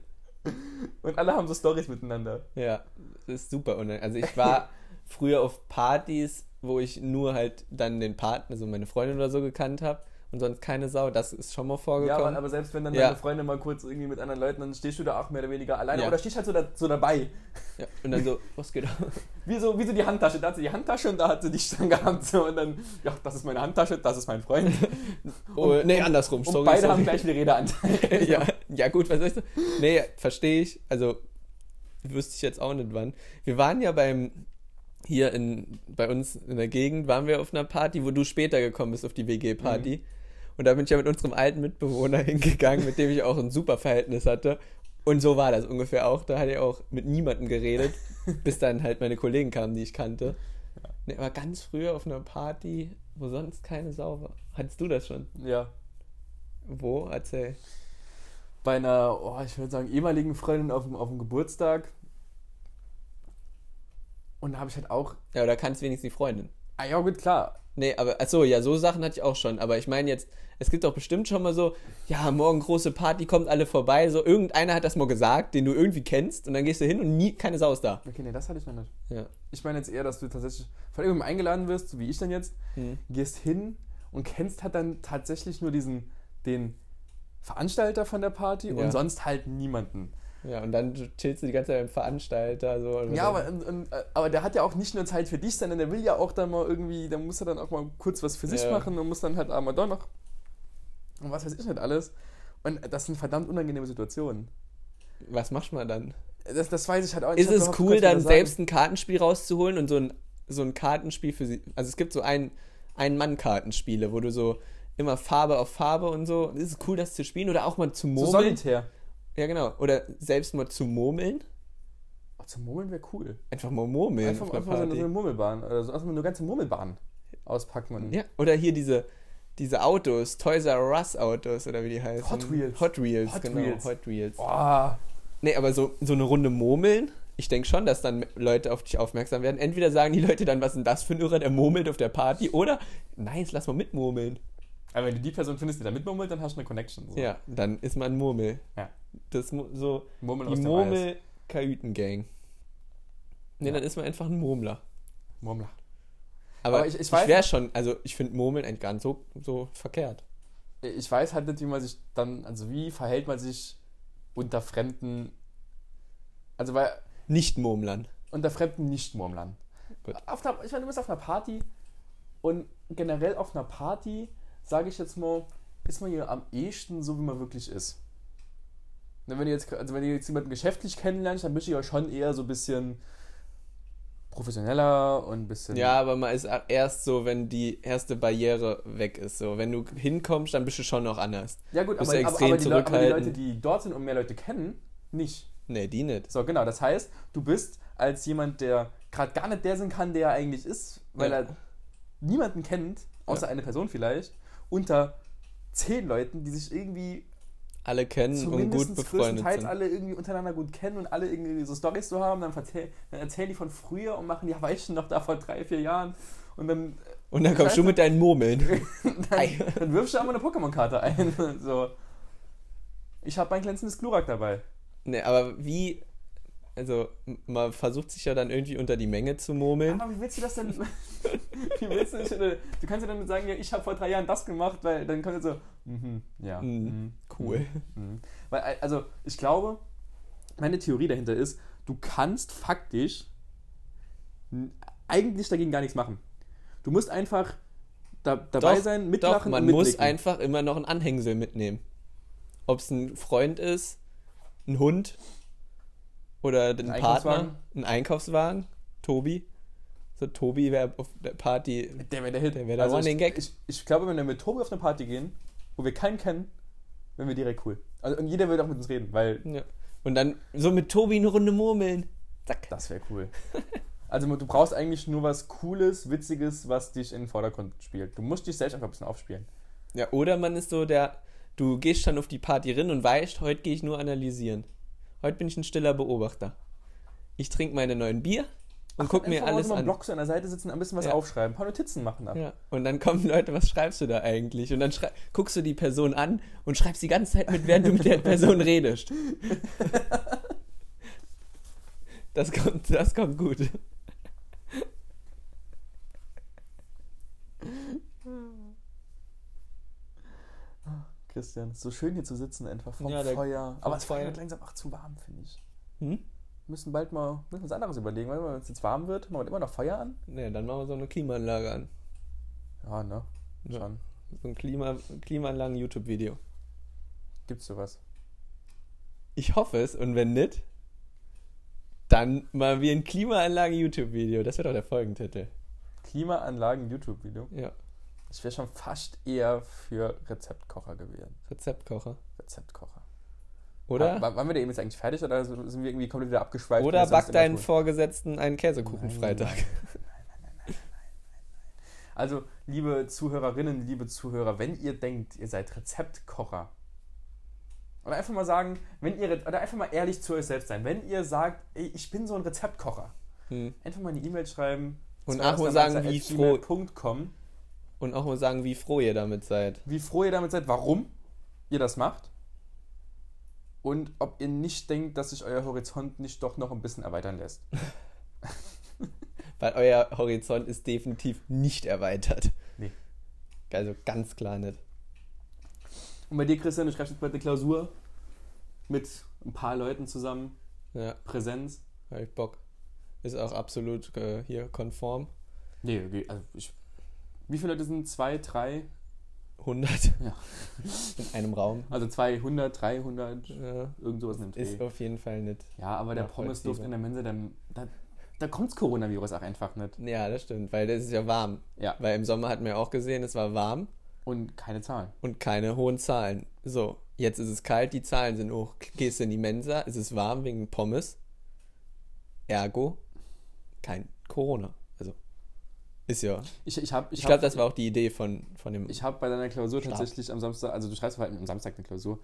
Und alle haben so Stories miteinander. Ja, das ist super unangenehm. Also ich war (laughs) früher auf Partys, wo ich nur halt dann den Partner, also meine Freundin oder so gekannt habe und sonst keine Sau. Das ist schon mal Ja, vorgekommen. aber, aber selbst wenn dann Ja. deine Freundin mal kurz irgendwie mit anderen Leuten, dann stehst du da auch mehr oder weniger alleine Ja. oder stehst halt so, da, so dabei. ja, und dann so, was geht ab? Wie so, wie so die Handtasche. Da hat sie die Handtasche und da hat sie dich dann gehabt. So, und dann, ja, das ist meine Handtasche, das ist mein Freund. (laughs) Oh, nee, andersrum. Und sorry, beide sorry. haben gleich einen Redeanteil. (laughs) ja, ja, gut, was soll ich sagen? Nee, verstehe ich. Also, wüsste ich jetzt auch nicht wann. Wir waren ja beim, hier in, bei uns in der Gegend, waren wir auf einer Party, wo du später gekommen bist, auf die WG-Party. Und da bin ich ja mit unserem alten Mitbewohner (laughs) hingegangen, mit dem ich auch ein super Verhältnis hatte. Und so war das ungefähr auch. Da hatte ich auch mit niemandem geredet, (laughs) bis dann halt meine Kollegen kamen, die ich kannte. Nee, aber ganz früher auf einer Party, wo sonst keine Sau war. Hattest du das schon? Ja. Wo? Erzähl. Bei einer, oh, ich würde sagen, ehemaligen Freundin auf dem, auf dem Geburtstag. Und da habe ich halt auch, Ja, oder kannst wenigstens die Freundin. Ah ja gut, klar. Nee, aber achso, ja, so Sachen hatte ich auch schon. Aber ich meine jetzt, es gibt doch bestimmt schon mal so, ja, morgen große Party, kommt alle vorbei. So, irgendeiner hat das mal gesagt, den du irgendwie kennst, und dann gehst du hin und nie, keine Sau ist da. Okay, nee, das hatte ich noch nicht. Ja. Ich meine jetzt eher, dass du tatsächlich von irgendjemandem eingeladen wirst, so wie ich dann jetzt, Hm. gehst hin und kennst halt dann tatsächlich nur diesen, den Veranstalter von der Party Ja. und sonst halt niemanden. Ja, und dann chillst du die ganze Zeit beim Veranstalter. So, Ja, so. aber, und, und, äh, aber der hat ja auch nicht nur Zeit für dich, sondern der will ja auch dann mal irgendwie, der muss ja dann auch mal kurz was für sich Ja. machen und muss dann halt einmal doch noch und was weiß ich nicht alles. Und das sind verdammt unangenehme Situationen. Was machst du mal dann? Das, das weiß ich halt auch nicht. Ist es cool, dann selbst ein Kartenspiel rauszuholen und so ein, so ein Kartenspiel für sie. Also es gibt so ein, ein Mann-Kartenspiele, wo du so immer Farbe auf Farbe und so. Ist es cool, das zu spielen oder auch mal zu So murmeln? solitär. Ja, genau. Oder selbst mal zu murmeln. Oh, zum Murmeln wäre cool. Einfach mal murmeln. Einfach, einfach so eine, so eine Murmelbahn. Oder so, eine ganze Murmelbahn auspacken. Und Ja, oder hier diese, diese Autos, Toys R Us Autos oder wie die heißen. Hot Wheels. Hot Wheels, Hot genau. Wheels. Hot Wheels. Boah. Nee, aber so, so eine Runde Murmeln, ich denke schon, dass dann Leute auf dich aufmerksam werden. Entweder sagen die Leute dann, was ist denn das für ein Irrer, der murmelt auf der Party, oder, nice, lass mal mitmurmeln. Aber wenn du die Person findest, die da mitmurmelt, dann hast du eine Connection. So. Ja, dann ist man ein Murmel. Ja. Das so Murmeln die. Murmel-Kajüten-Gang. Nee, Ja. dann ist man einfach ein Murmler. Murmler. Aber, Aber ich- ich, ich wäre schon, also ich finde Murmeln eigentlich gar nicht so, so verkehrt. Ich weiß halt nicht, wie man sich dann, also wie verhält man sich unter Fremden, also weil Nicht Murmlern. unter fremden Nichtmurmlern. Auf einer, ich meine, du bist auf einer Party und generell auf einer Party, sage ich jetzt mal, ist man ja am ehesten so, wie man wirklich ist. Wenn du jetzt, also wenn du jetzt jemanden geschäftlich kennenlernst, dann bist du ja schon eher so ein bisschen professioneller und ein bisschen. Ja, aber man ist erst so, wenn die erste Barriere weg ist. So, wenn du hinkommst, dann bist du schon noch anders. ja gut, aber, du aber, aber, die aber die Leute, die dort sind und mehr Leute kennen, nicht. Nee, die nicht. So, genau. Das heißt, du bist als jemand, der gerade gar nicht der sein kann, der er eigentlich ist, weil Ja. er niemanden kennt, außer eine Person vielleicht, unter zehn Leuten, die sich irgendwie Alle kennen und gut befreundet größtenteils sind. alle irgendwie untereinander gut kennen und alle irgendwie so Storys zu haben, dann, erzähl, dann erzählen die von früher und machen, ja, weißt du noch, da vor drei, vier Jahren und dann, Und dann kommst du mit deinen Murmeln. (laughs) Dann, dann wirfst du einmal eine Pokémon-Karte ein. (laughs) so. Ich habe mein glänzendes Glurak dabei. nee, aber wie. Also, man versucht sich ja dann irgendwie unter die Menge zu murmeln. Aber wie willst du das denn? (laughs) (laughs) wie willst du nicht? äh, Du kannst ja dann sagen, ja, ich habe vor drei Jahren das gemacht, weil dann kommt jetzt so, mhm, ja, Mhm, mhm, cool. mhm. Weil, äh, also, ich glaube, meine Theorie dahinter ist, du kannst faktisch eigentlich dagegen gar nichts machen. Du musst einfach da, dabei Doch, sein, Doch, mitlachen man und muss einfach immer noch ein Anhängsel mitnehmen. Ob es ein Freund ist, ein Hund oder ein, Partner, Einkaufswagen? ein Einkaufswagen. Tobi. So, Tobi wäre auf der Party. Der wäre der Hit. Der wäre der also Running ich, Gag. Ich, ich glaube, wenn wir mit Tobi auf eine Party gehen, wo wir keinen kennen, wären wir direkt cool. Also, und jeder würde auch mit uns reden, weil Ja. Und dann so mit Tobi eine Runde murmeln. Zack. Das wäre cool. Also du brauchst eigentlich nur was Cooles, Witziges, was dich in den Vordergrund spielt. Du musst dich selbst einfach ein bisschen aufspielen. Ja, oder man ist so der, du gehst schon auf die Party rein und weißt, heute gehe ich nur analysieren. Heute bin ich ein stiller Beobachter. Ich trinke meine neuen Bier und guck mir alles mal an. Block so an der Seite sitzen, ein bisschen was Ja. aufschreiben, ein paar Notizen machen. Ab. Ja. Und dann kommen Leute, was schreibst du da eigentlich? Und dann guckst du die Person an und schreibst die ganze Zeit mit, während du mit der (laughs) Person redest. Das kommt, das kommt gut. Christian, so schön hier zu sitzen, einfach vom Ja, Feuer. Aber es Feuer. wird langsam auch zu warm, finde ich. Hm? Wir müssen bald mal müssen uns anderes überlegen, weil wenn es jetzt warm wird, machen wir immer noch Feuer an. Ne, dann machen wir so eine Klimaanlage an. Ja, ne? Ja. Schon. So ein Klima Klimaanlagen-YouTube-Video. Gibt's sowas? Ich hoffe es und wenn nicht, dann mal wie ein Klimaanlagen-YouTube-Video. Das wird doch der Folgentitel. Klimaanlagen YouTube-Video. Ja, Ich wäre schon fast eher für Rezeptkocher gewesen. Rezeptkocher. Rezeptkocher. Oder? War, waren wir da eben jetzt eigentlich fertig oder sind wir irgendwie komplett wieder abgeschweift? Oder back deinen cool. Vorgesetzten einen Käsekuchen Nein, Freitag. nein, nein, nein, nein, nein, nein. Also, liebe Zuhörerinnen, liebe Zuhörer, wenn ihr denkt, ihr seid Rezeptkocher, oder einfach mal sagen, wenn ihr, oder einfach mal ehrlich zu euch selbst sein, wenn ihr sagt, ey, ich bin so ein Rezeptkocher, Hm. einfach mal eine E-Mail schreiben. Und mal sagen, wie froh, froh. Und auch mal sagen, wie froh ihr damit seid. Wie froh ihr damit seid, warum ihr das macht. Und ob ihr nicht denkt, dass sich euer Horizont nicht doch noch ein bisschen erweitern lässt. (laughs) Weil euer Horizont ist definitiv nicht erweitert. Nee. Also ganz klar nicht. Und bei dir, Christian, du schreibst jetzt bald eine Klausur mit ein paar Leuten zusammen. Ja, Präsenz. hab ich Bock. Ist auch absolut äh, hier konform. Nee, okay, also ich. Wie viele Leute sind zwei, drei? 100 Ja. (laughs) in einem Raum. Also 200, 300, Ja, irgend sowas Dreh. ist auf jeden Fall nicht. Ja, aber der Pommesduft in der Mensa, dann, da, da kommt's Coronavirus auch einfach nicht. Ja, das stimmt, weil das ist ja warm. Ja. Weil im Sommer hatten wir auch gesehen, es war warm Und keine Zahlen. und keine hohen Zahlen. So, jetzt ist es kalt, die Zahlen sind hoch. Gehst in die Mensa, es ist warm wegen Pommes. Ergo, kein Corona. Ist ja. Ich, ich ich Ich glaube, das war auch die Idee von, von dem. Ich habe bei deiner Klausur Start. tatsächlich am Samstag, also du schreibst allem am Samstag eine Klausur.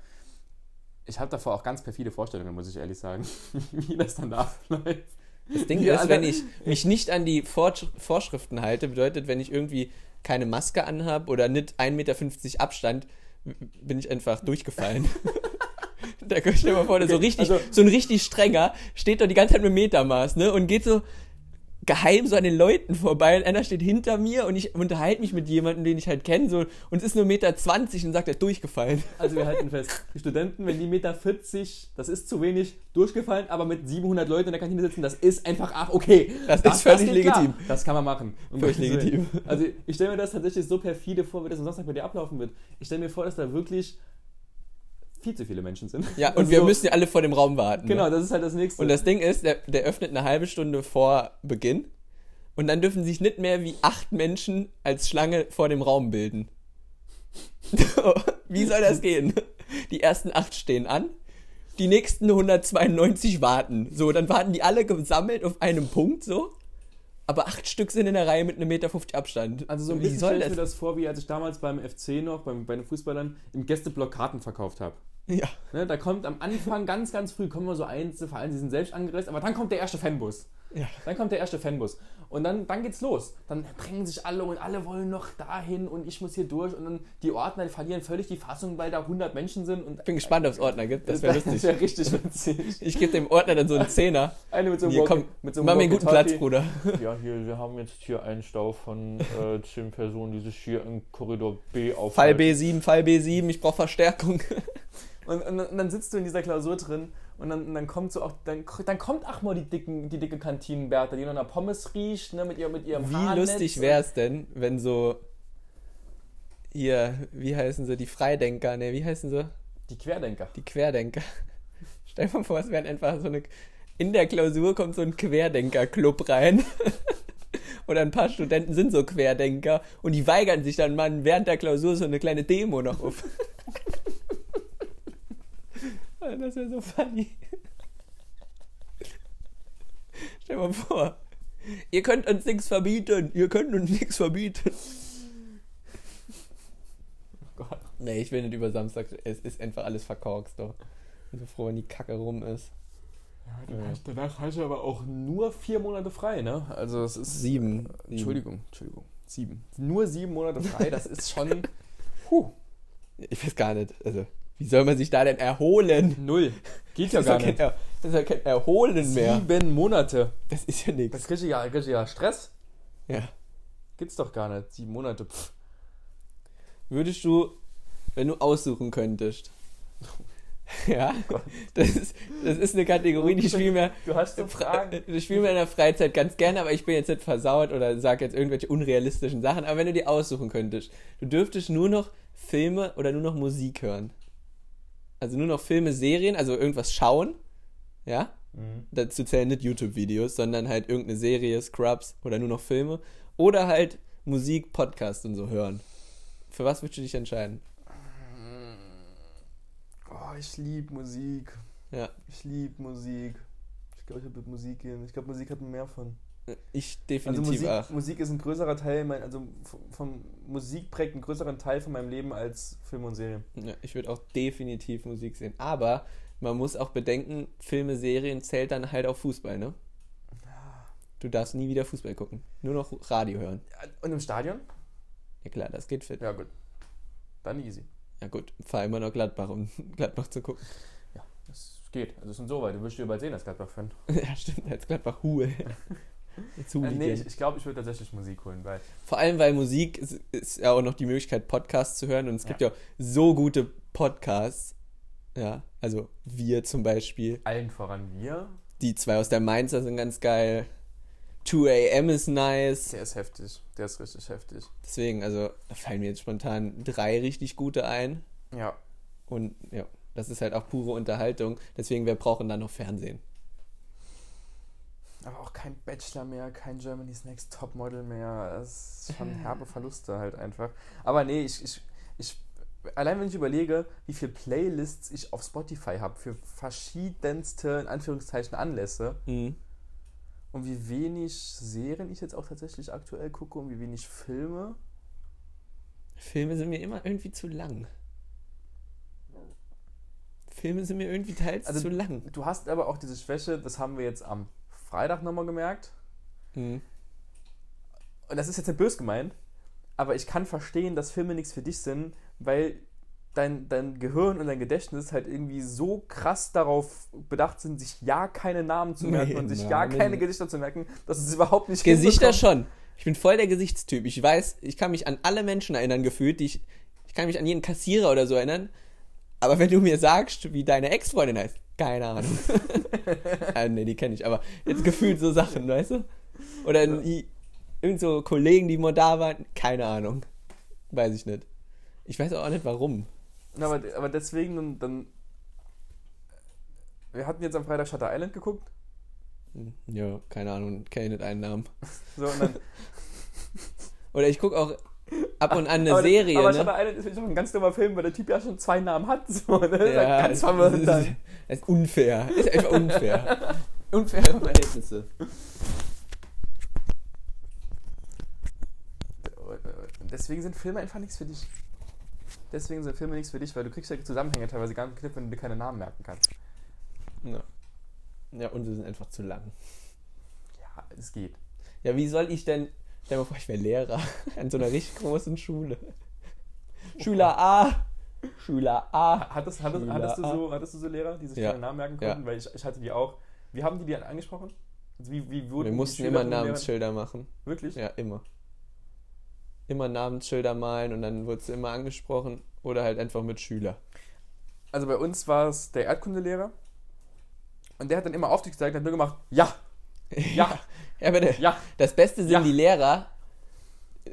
Ich habe davor auch ganz perfide Vorstellungen, muss ich ehrlich sagen, (laughs) wie das dann da läuft. Das Ding Ja, ist, wenn ich mich nicht an die Vorsch- Vorschriften halte, bedeutet, wenn ich irgendwie keine Maske anhabe oder nicht 1,50 Meter Abstand, bin ich einfach durchgefallen. (laughs) da stell dir mal vor, der so richtig, also- so ein richtig strenger steht doch die ganze Zeit mit Metermaß, ne? Und geht so geheim so an den Leuten vorbei und einer steht hinter mir und ich unterhalte mich mit jemandem, den ich halt kenne, so, und es ist nur 1,20 Meter und sagt, er ist durchgefallen. Also wir halten fest, die Studenten, wenn die Meter 40, das ist zu wenig, durchgefallen, aber mit 700 Leuten in der Kantine sitzen, das ist einfach, ach okay. Das ist völlig geht klar. legitim. Das kann man machen. Um Völlig legitim. Also ich stelle mir das tatsächlich so perfide vor, wie das am Samstag bei dir ablaufen wird. Ich stelle mir vor, dass da wirklich viel zu viele Menschen sind. Ja, (laughs) und Also wir so- müssen ja alle vor dem Raum warten. Genau, Ne? das ist halt das nächste. Und das Ding ist, der, der öffnet eine halbe Stunde vor Beginn und dann dürfen sich nicht mehr wie acht Menschen als Schlange vor dem Raum bilden. (laughs) wie soll das gehen? Die ersten acht stehen an, die nächsten 192 warten. So, dann warten die alle gesammelt auf einem Punkt so. Aber acht Stück sind in der Reihe mit einem Meter 50 Abstand. Also so ein wie bisschen stelle ich das? mir das vor, wie als ich damals beim FC noch, beim, bei den Fußballern, im Gästeblock Karten verkauft habe. Ja. Ne, da kommt am Anfang ganz, ganz früh, kommen wir so vor allem die sind selbst angereist, aber dann kommt der erste Fanbus. Ja. Dann kommt der erste Fanbus. Und dann, dann geht's los. Dann drängen sich alle und alle wollen noch dahin und ich muss hier durch. Und dann die Ordner die verlieren völlig die Fassung, weil da 100 Menschen sind. Und Bin gespannt, ob es Ordner gibt. Das wäre das lustig. wäre richtig witzig. Ich gebe dem Ordner dann so einen Zehner. Eine mit so einem Hier, komm, mit so einem mach mir einen guten Platz. Bruder. Ja, hier, wir haben jetzt hier einen Stau von äh, 10 Personen, die sich hier im Korridor B Fall aufhalten. B7, Fall B7, ich brauche Verstärkung. Und, und, und dann sitzt du in dieser Klausur drin und dann, dann kommt so auch, dann, dann kommt ach mal die, dicken, die dicke Kantinenbärte, die noch nach Pommes riecht, ne, mit, ihr, mit ihrem Wie Haarnetz lustig wäre es denn, wenn so hier, wie heißen sie, die Freidenker, ne, wie heißen sie? Die Querdenker. Die Querdenker. (laughs) Stell dir mal vor, es wären einfach so eine, in der Klausur kommt so ein Querdenker-Club rein. (laughs) Oder ein paar Studenten sind so Querdenker und die weigern sich dann mal während der Klausur so eine kleine Demo noch auf. (laughs) Das wäre so funny. Stell mal vor. Ihr könnt uns nichts verbieten. Ihr könnt uns nichts verbieten. Gott. Nee, ich will nicht über Samstag. Es ist einfach alles verkorkst doch. Ich bin so froh, wenn die Kacke rum ist. Ja. Danach hast du aber auch nur vier Monate frei, ne? Also es ist. Sieben. Entschuldigung, Entschuldigung. Sieben. Nur sieben Monate frei, das ist schon. (laughs) Puh. Ich weiß gar nicht. Also, wie soll man sich da denn erholen? Null. Geht ja Das gar nicht. Er- das ist ja kein Erholen mehr. Sieben Monate. Das ist ja Das nichts. ist richtiger, richtiger Stress. Ja. Gibt's doch gar nicht. Sieben Monate. Pff. Würdest du, wenn du aussuchen könntest. (laughs) Ja, das ist, das ist eine Kategorie, die spielen wir, Du hast so ich spiele mir in der Freizeit ganz gerne, aber ich bin jetzt nicht versaut oder sage jetzt irgendwelche unrealistischen Sachen. Aber wenn du dir aussuchen könntest, du dürftest nur noch Filme oder nur noch Musik hören. Also nur noch Filme, Serien, also irgendwas schauen. Ja? Mhm. Dazu zählen nicht YouTube-Videos, sondern halt irgendeine Serie, Scrubs oder nur noch Filme. Oder halt Musik, Podcast und so hören. Für was würdest du dich entscheiden? Oh, ich liebe Musik. Ja. Ich liebe Musik. Ich glaube, ich habe mit Musik gehen. Ich glaube, Musik hat mehr von. Ich Also definitiv Musik, auch. Musik ist ein größerer Teil, mein, also vom Musik prägt einen größeren Teil von meinem Leben als Film und Serien. Ja, ich würde auch definitiv Musik sehen. Aber man muss auch bedenken, Filme, Serien zählt dann halt auch Fußball, ne? Du darfst nie wieder Fußball gucken. Nur noch Radio hören. Und im Stadion? Ja klar, das geht fit. Ja, gut. Dann easy. Ja gut, fahr immer noch Gladbach, um (laughs) Gladbach zu gucken. Ja, das geht. Also, es sind so weit. Du wirst dir bald sehen, als Gladbach-Fan. (laughs) ja, stimmt, als Gladbach Hue. Zu (laughs) Äh, nee, ich, ich glaube, ich würde tatsächlich Musik holen, weil. Vor allem, weil Musik ist, ist ja auch noch die Möglichkeit, Podcasts zu hören. Und es gibt Ja. ja so gute Podcasts. Ja, also wir zum Beispiel. Allen voran wir. Die zwei aus der Mainzer sind ganz geil. 2 AM ist nice. Der ist heftig. Der ist richtig heftig. Deswegen, also da fallen mir jetzt spontan drei richtig gute ein. Ja. Und ja, das ist halt auch pure Unterhaltung. Deswegen, wir brauchen dann noch Fernsehen. Aber auch kein Bachelor mehr, kein Germany's Next Topmodel mehr. Das ist schon (laughs) herbe Verluste halt einfach. Aber nee, ich, ich, ich allein wenn ich überlege, wie viele Playlists ich auf Spotify habe für verschiedenste, in Anführungszeichen, Anlässe Mhm. und wie wenig Serien ich jetzt auch tatsächlich aktuell gucke und wie wenig Filme. Filme sind mir immer irgendwie zu lang. Filme sind mir irgendwie teils Also- zu lang. Du hast aber auch diese Schwäche, das haben wir jetzt am Freitag nochmal gemerkt. Mhm. und das ist jetzt nicht bös gemeint, aber ich kann verstehen, dass Filme nichts für dich sind, weil dein, dein Gehirn und dein Gedächtnis halt irgendwie so krass darauf bedacht sind, sich ja keine Namen zu merken Nee, und sich ja Namen. keine Gesichter zu merken, dass es überhaupt nicht Gesichter schon. Ich bin voll der Gesichtstyp. Ich weiß, ich kann mich an alle Menschen erinnern gefühlt, die ich, ich kann mich an jeden Kassierer oder so erinnern. Aber wenn du mir sagst, wie deine Ex-Freundin heißt, keine Ahnung. äh, (laughs) nee, die kenne ich, aber jetzt gefühlt so Sachen, weißt du? Oder i- irgend so Kollegen, die mal da waren, keine Ahnung. Weiß ich nicht. Ich weiß auch nicht warum. Na, aber, aber deswegen dann, dann. Wir hatten jetzt am Freitag Shutter Island geguckt. Hm, Ja, keine Ahnung, kenne nicht einen Namen. (laughs) So, und dann, Oder ich gucke auch ab und an eine aber, Serie, aber ne? Shutter Island ist auch ein ganz dummer Film, weil der Typ ja schon zwei Namen hat. (laughs) So, ne? Das ist Ja, ganz das, verwirrend ist, dann. das ist unfair. Das ist einfach unfair. (laughs) Unfaire Verhältnisse. Deswegen sind Filme einfach nichts für dich. Deswegen sind Filme nichts für dich, weil du kriegst ja die Zusammenhänge teilweise gar nicht geknüpft, wenn du dir keine Namen merken kannst. Ja. ja, und sie sind einfach zu lang. Ja, es geht. Ja, wie soll ich denn. Stell dir mal vor, ich wäre Lehrer (laughs) an so einer richtig großen Schule. Schüler A. Schüler A. Hattest, hattest, Schüler hattest, du, so, hattest du so Lehrer, die sich Ja. keine Namen merken Ja. konnten? Weil ich, ich hatte die auch. Wie haben die die angesprochen? Also wie, wie Wir mussten immer Namensschilder machen. Wirklich? Ja, immer. Immer Namensschilder malen und dann wurdest du immer angesprochen. Oder halt einfach mit Schüler. Also bei uns war es der Erdkundelehrer. Und der hat dann immer auf dich gezeigt und hat nur gemacht, ja, (laughs) ja, Ja, bitte. ja. Das Beste sind Ja. die Lehrer.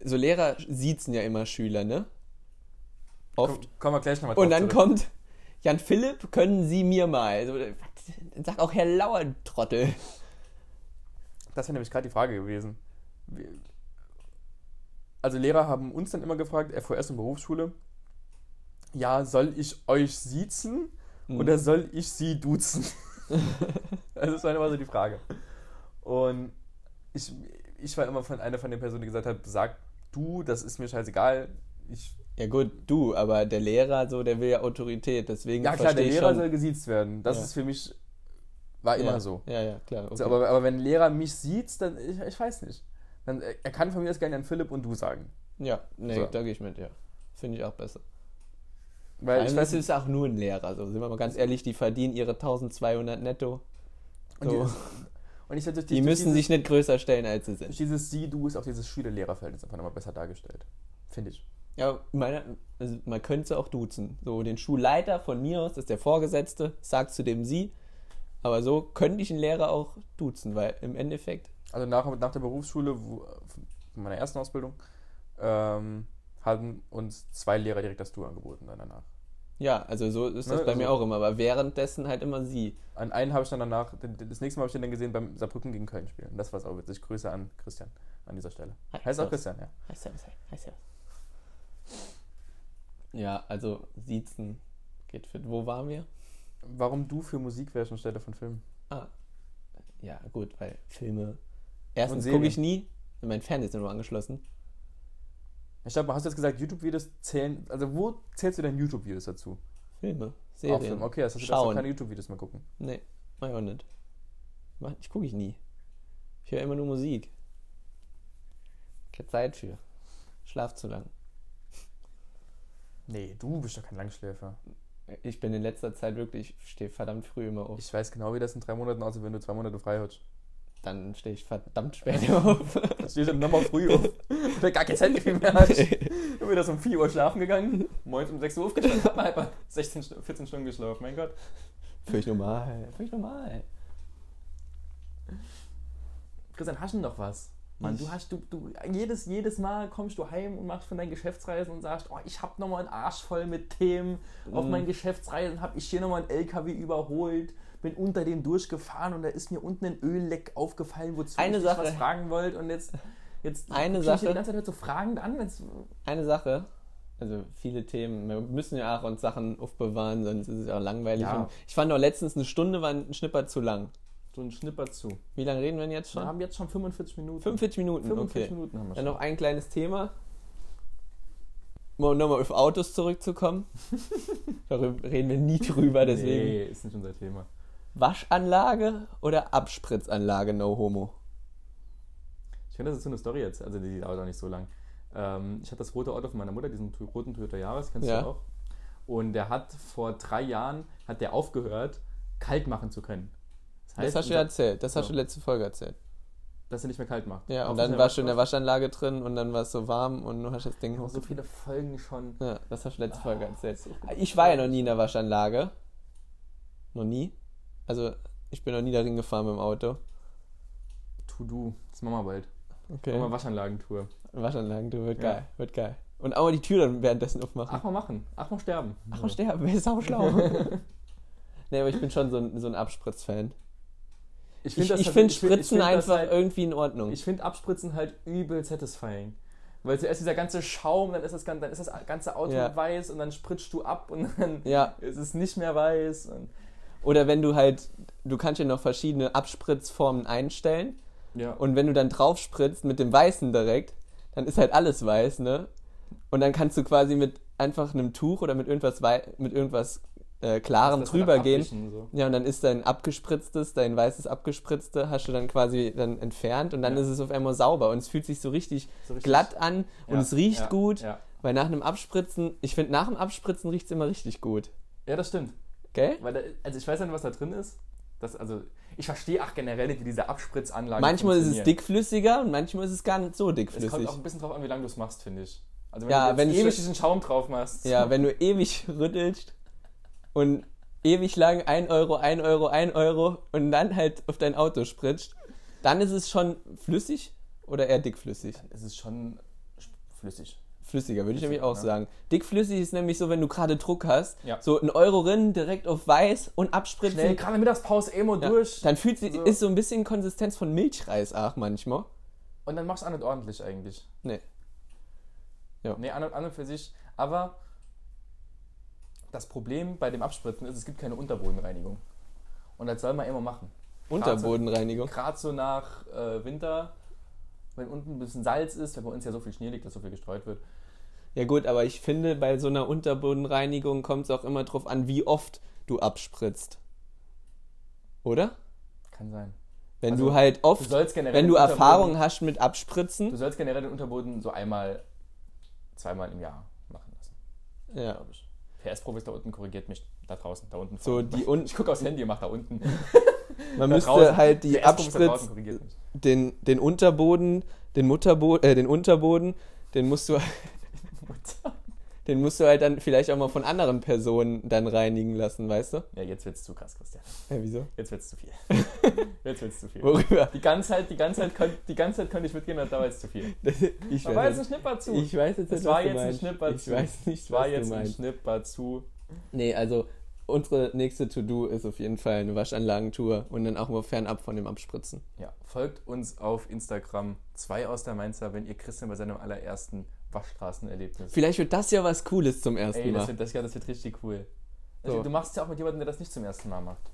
So Lehrer siezen ja immer Schüler, ne? Oft. Komm, kommen wir gleich nochmal Und dann kommt Jan Philipp, können Sie mir mal. So, dann sag auch Herr Lauer, du Trottel. Das wäre nämlich gerade die Frage gewesen. Also Lehrer haben uns dann immer gefragt, FOS und Berufsschule, ja, soll ich euch siezen Mhm. oder soll ich sie duzen? (laughs) Also das war immer so die Frage. Und ich, ich war immer von einer von den Personen, die gesagt hat, sag du, das ist mir scheißegal. Ich, Ja gut, du, aber der Lehrer, so, der will ja Autorität, deswegen ja klar, der Lehrer schon. soll gesiezt werden. Das Ja. ist für mich, war immer ja. so. Ja, ja, klar. Okay. So, aber, aber wenn ein Lehrer mich sieht, dann, ich, ich weiß nicht. Dann, äh, er kann von mir das gerne an Philipp und du sagen. ja, nee, So. da gehe ich mit, ja. Finde ich auch besser. Weil Weil ich ich weiß es ist auch nur ein Lehrer, so sind wir mal ganz ehrlich, die verdienen ihre 1200 netto. und, So. die, (laughs) und ich durch Die durch müssen dieses, sich nicht größer stellen, als sie durch sind. dieses Sie, Du ist auch dieses Schüler-Lehrer-Verhältnis einfach nochmal besser dargestellt. Finde ich. Ja, meine, also man könnte auch duzen. So, den Schulleiter von mir aus, das ist der Vorgesetzte, sagt zu dem sie. Aber so könnte ich einen Lehrer auch duzen, weil im Endeffekt, Also nach, nach der Berufsschule, wo, meiner ersten Ausbildung, ähm, haben uns zwei Lehrer direkt das Du angeboten dann danach. Ja, also so ist das Ne, bei also- mir auch immer. Aber währenddessen halt immer sie. An einen habe ich dann danach, das nächste Mal habe ich den dann gesehen beim Saarbrücken gegen Köln spielen. Das war es auch witzig. Grüße an Christian an dieser Stelle. Hi, Heißt auch. Christian, ja. Hi, servus, hi, hi, servus. Ja, also siezen geht fit. Wo waren wir? Warum du für Musik wärst anstelle von Filmen? Ah, ja, gut, weil Filme. Erstens gucke ich nie. Mein Fernseher ist nur angeschlossen. Ich glaube, hast du jetzt gesagt, YouTube-Videos zählen. Also, wo zählst du denn YouTube-Videos dazu? Filme, Auch Serien. Filme. Okay, das heißt, du darfst auch keine YouTube-Videos mehr gucken. Nee, mach ich auch nicht. Ich gucke ich nie. Ich höre immer nur Musik. Keine Zeit für. Schlaf zu lang. Nee, du bist doch kein Langschläfer. Ich bin in letzter Zeit wirklich, ich stehe verdammt früh immer auf. Ich weiß genau, wie das in drei Monaten aussieht, wenn du zwei Monate frei hast. Dann stehe ich verdammt spät (laughs) auf. Da stehst du nochmal früh auf. Weil gar kein Zeit mehr hast. (laughs) Ich bin wieder so um 4 Uhr schlafen gegangen, morgens um 6 Uhr aufgestanden, hab mal einfach 16, Stu- 14 Stunden geschlafen, mein Gott. Völlig normal. Völlig normal. Christian, hast du noch was? Mann, du Ich- hast, du, du, jedes, jedes Mal kommst du heim und machst von deinen Geschäftsreisen und sagst, oh, ich hab nochmal einen Arsch voll mit Themen. Auf Mhm. meinen Geschäftsreisen hab ich hier nochmal einen LKW überholt, bin unter dem durchgefahren und da ist mir unten ein Ölleck aufgefallen, wozu Eine ich was fragen wollte und jetzt, jetzt Eine ich Sache. dich die ganze Zeit halt so fragend an. wenn's- Eine Sache, also viele Themen, wir müssen ja auch uns Sachen aufbewahren, sonst ist es auch langweilig. Ja. Ich fand auch letztens eine Stunde war ein Schnipper zu lang. So ein Schnipper zu. Wie lange reden wir denn jetzt Wir schon? haben jetzt schon 45 Minuten. 45 Minuten, 45 okay. Minuten haben wir Dann schon. noch ein kleines Thema. Um nochmal auf Autos zurückzukommen. (laughs) Darüber reden wir nie drüber, deswegen. Nee, ist nicht unser Thema. Waschanlage oder Abspritzanlage, no homo? Ich finde, das ist so eine Story jetzt, also die dauert auch nicht so lang. Ähm, ich hatte das rote Auto von meiner Mutter, diesen roten Toyota Yaris, kennst Ja. du auch. Und der hat vor drei Jahren, hat der aufgehört, kalt machen zu können. Das hast du ja erzählt, das hast So. du letzte Folge erzählt. dass er nicht mehr kalt macht. Ja, und dann warst du in der. Waschanlage drin und dann war es so warm und du hast das Ding So hochgezogen. viele Folgen schon. Ja, das hast du letzte Folge erzählt. so Ich war ja noch nie in der Waschanlage. Noch nie. Also, ich bin noch nie darin gefahren mit dem Auto. To do. Das machen wir bald. Okay. Machen wir Waschanlagentour. Waschanlagen, du, wird Ja. geil, wird geil. Und auch mal die Tür dann währenddessen aufmachen. Ach mal machen. Ach mal sterben. Ach, und sterben, wer ist auch schlau. (laughs) nee, aber ich bin schon so ein, so ein Abspritz-Fan. Ich, halt- finde find- ich Spritzen find einfach halt- irgendwie in Ordnung. Ich finde Abspritzen halt übel satisfying. Weil zuerst dieser ganze Schaum, dann ist das, gan- dann ist das ganze Auto Ja. weiß und dann spritzt du ab und dann ja, ist es nicht mehr weiß. Und oder wenn du halt, du kannst ja noch verschiedene Abspritzformen einstellen. ja. Und wenn du dann drauf spritzt mit dem Weißen direkt, dann ist halt alles weiß, ne? Und dann kannst du quasi mit einfach einem Tuch oder mit irgendwas, wei mit irgendwas äh, Klarem drüber gehen. So. Ja, und dann ist dein abgespritztes, dein weißes abgespritzte, hast du dann quasi dann entfernt und dann Ja. ist es auf einmal sauber und es fühlt sich so richtig, So richtig- glatt an und Ja, es riecht ja, gut, Ja. weil nach einem Abspritzen, ich finde nach dem Abspritzen riecht es immer richtig gut. ja, das stimmt. Gell? Weil da, also ich weiß nicht, was da drin ist. Das, also, ich verstehe auch generell nicht, wie diese Abspritzanlage Manchmal ist es dickflüssiger und manchmal ist es gar nicht so Es kommt dickflüssig. auch ein bisschen drauf an, wie lange du es machst, finde ich. Also wenn Ja, du wenn es- ewig diesen Schaum drauf machst. Ja, wenn du ewig (laughs) rüttelst und ewig lang 1 Euro, 1 Euro, 1 Euro und dann halt auf dein Auto spritzt, dann ist es schon flüssig oder eher dickflüssig? Es ist schon flüssig. Flüssiger, würde ich nämlich auch ne? sagen. Dickflüssig ist nämlich so, wenn du gerade Druck hast, Ja. so ein Euro rein, direkt auf weiß und abspritzen. Schnell, gerade Mittagspause Emo Ja, durch. Dann fühlt sich, So. ist so ein bisschen Konsistenz von Milchreis auch manchmal. Und dann machst du auch nicht ordentlich eigentlich. Nee. Nee, an und, an und für sich. Aber das Problem bei dem Abspritzen ist, es gibt keine Unterbodenreinigung. Und das soll man immer machen. Unterbodenreinigung. Gerade so nach äh, Winter, wenn unten ein bisschen Salz ist, weil bei uns ja so viel Schnee liegt, dass so viel gestreut wird. Ja gut, aber ich finde, bei so einer Unterbodenreinigung kommt es auch immer drauf an, wie oft du abspritzt. Oder? Kann sein. Wenn Also, du halt Du oft, sollst generell wenn du Erfahrung hast mit Du Abspritzen, sollst generell den Unterboden so einmal, zweimal im Jahr machen lassen, ja, glaube ich. PS-Profis da unten korrigiert mich da draußen, da unten. so die un (laughs) Ich gucke aufs Handy und mach da unten. (laughs) man Da müsste draußen. halt die Abspritz, den, den Unterboden, den Mutterboden, äh, den Unterboden, den musst du, (laughs) den musst du halt dann vielleicht auch mal von anderen Personen dann reinigen lassen, weißt du? Ja, jetzt wird's zu krass, Christian. Ja, wieso? Jetzt wird's zu viel. (laughs) Jetzt wird's zu viel. Worüber? Die ganze Zeit, die ganze Zeit, könnt, die ganze Zeit könnte ich mitgehen, da war jetzt zu viel. (laughs) Ich Da war weiß, jetzt ein Schnipper zu. ich weiß jetzt es nicht, war was jetzt ein Ich weiß nicht, es war was du jetzt ein. Schnipper zu. Nee, also unsere nächste To-Do ist auf jeden Fall eine Waschanlagentour und dann auch mal fernab von dem Abspritzen. Ja, folgt uns auf Instagram. Zwei aus der Mainzer, wenn ihr Christian bei seinem allerersten Waschstraßenerlebnis. Vielleicht wird das ja was Cooles zum ersten Ey, das Mal. wird, das, ja, das wird richtig cool. Also, So. Du machst ja auch mit jemandem, der das nicht zum ersten Mal macht.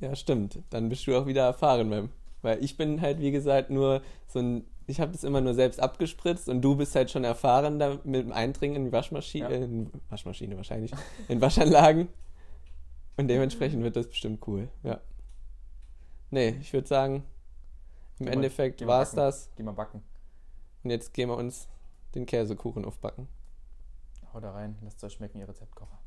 Ja, stimmt. Dann bist du auch wieder erfahren, beim. Weil ich bin halt, wie gesagt, nur so ein. Ich habe das immer nur selbst abgespritzt und du bist halt schon erfahren da mit dem Eindringen in die Waschmaschine, Ja. äh, in Waschmaschine wahrscheinlich, (laughs) in Waschanlagen. Und dementsprechend wird das bestimmt cool, ja. Nee, ich würde sagen, Im Endeffekt war es das. Geh mal backen. Und jetzt gehen wir uns den Käsekuchen aufbacken. Haut da rein, lasst es euch schmecken, ihr Rezeptkocher.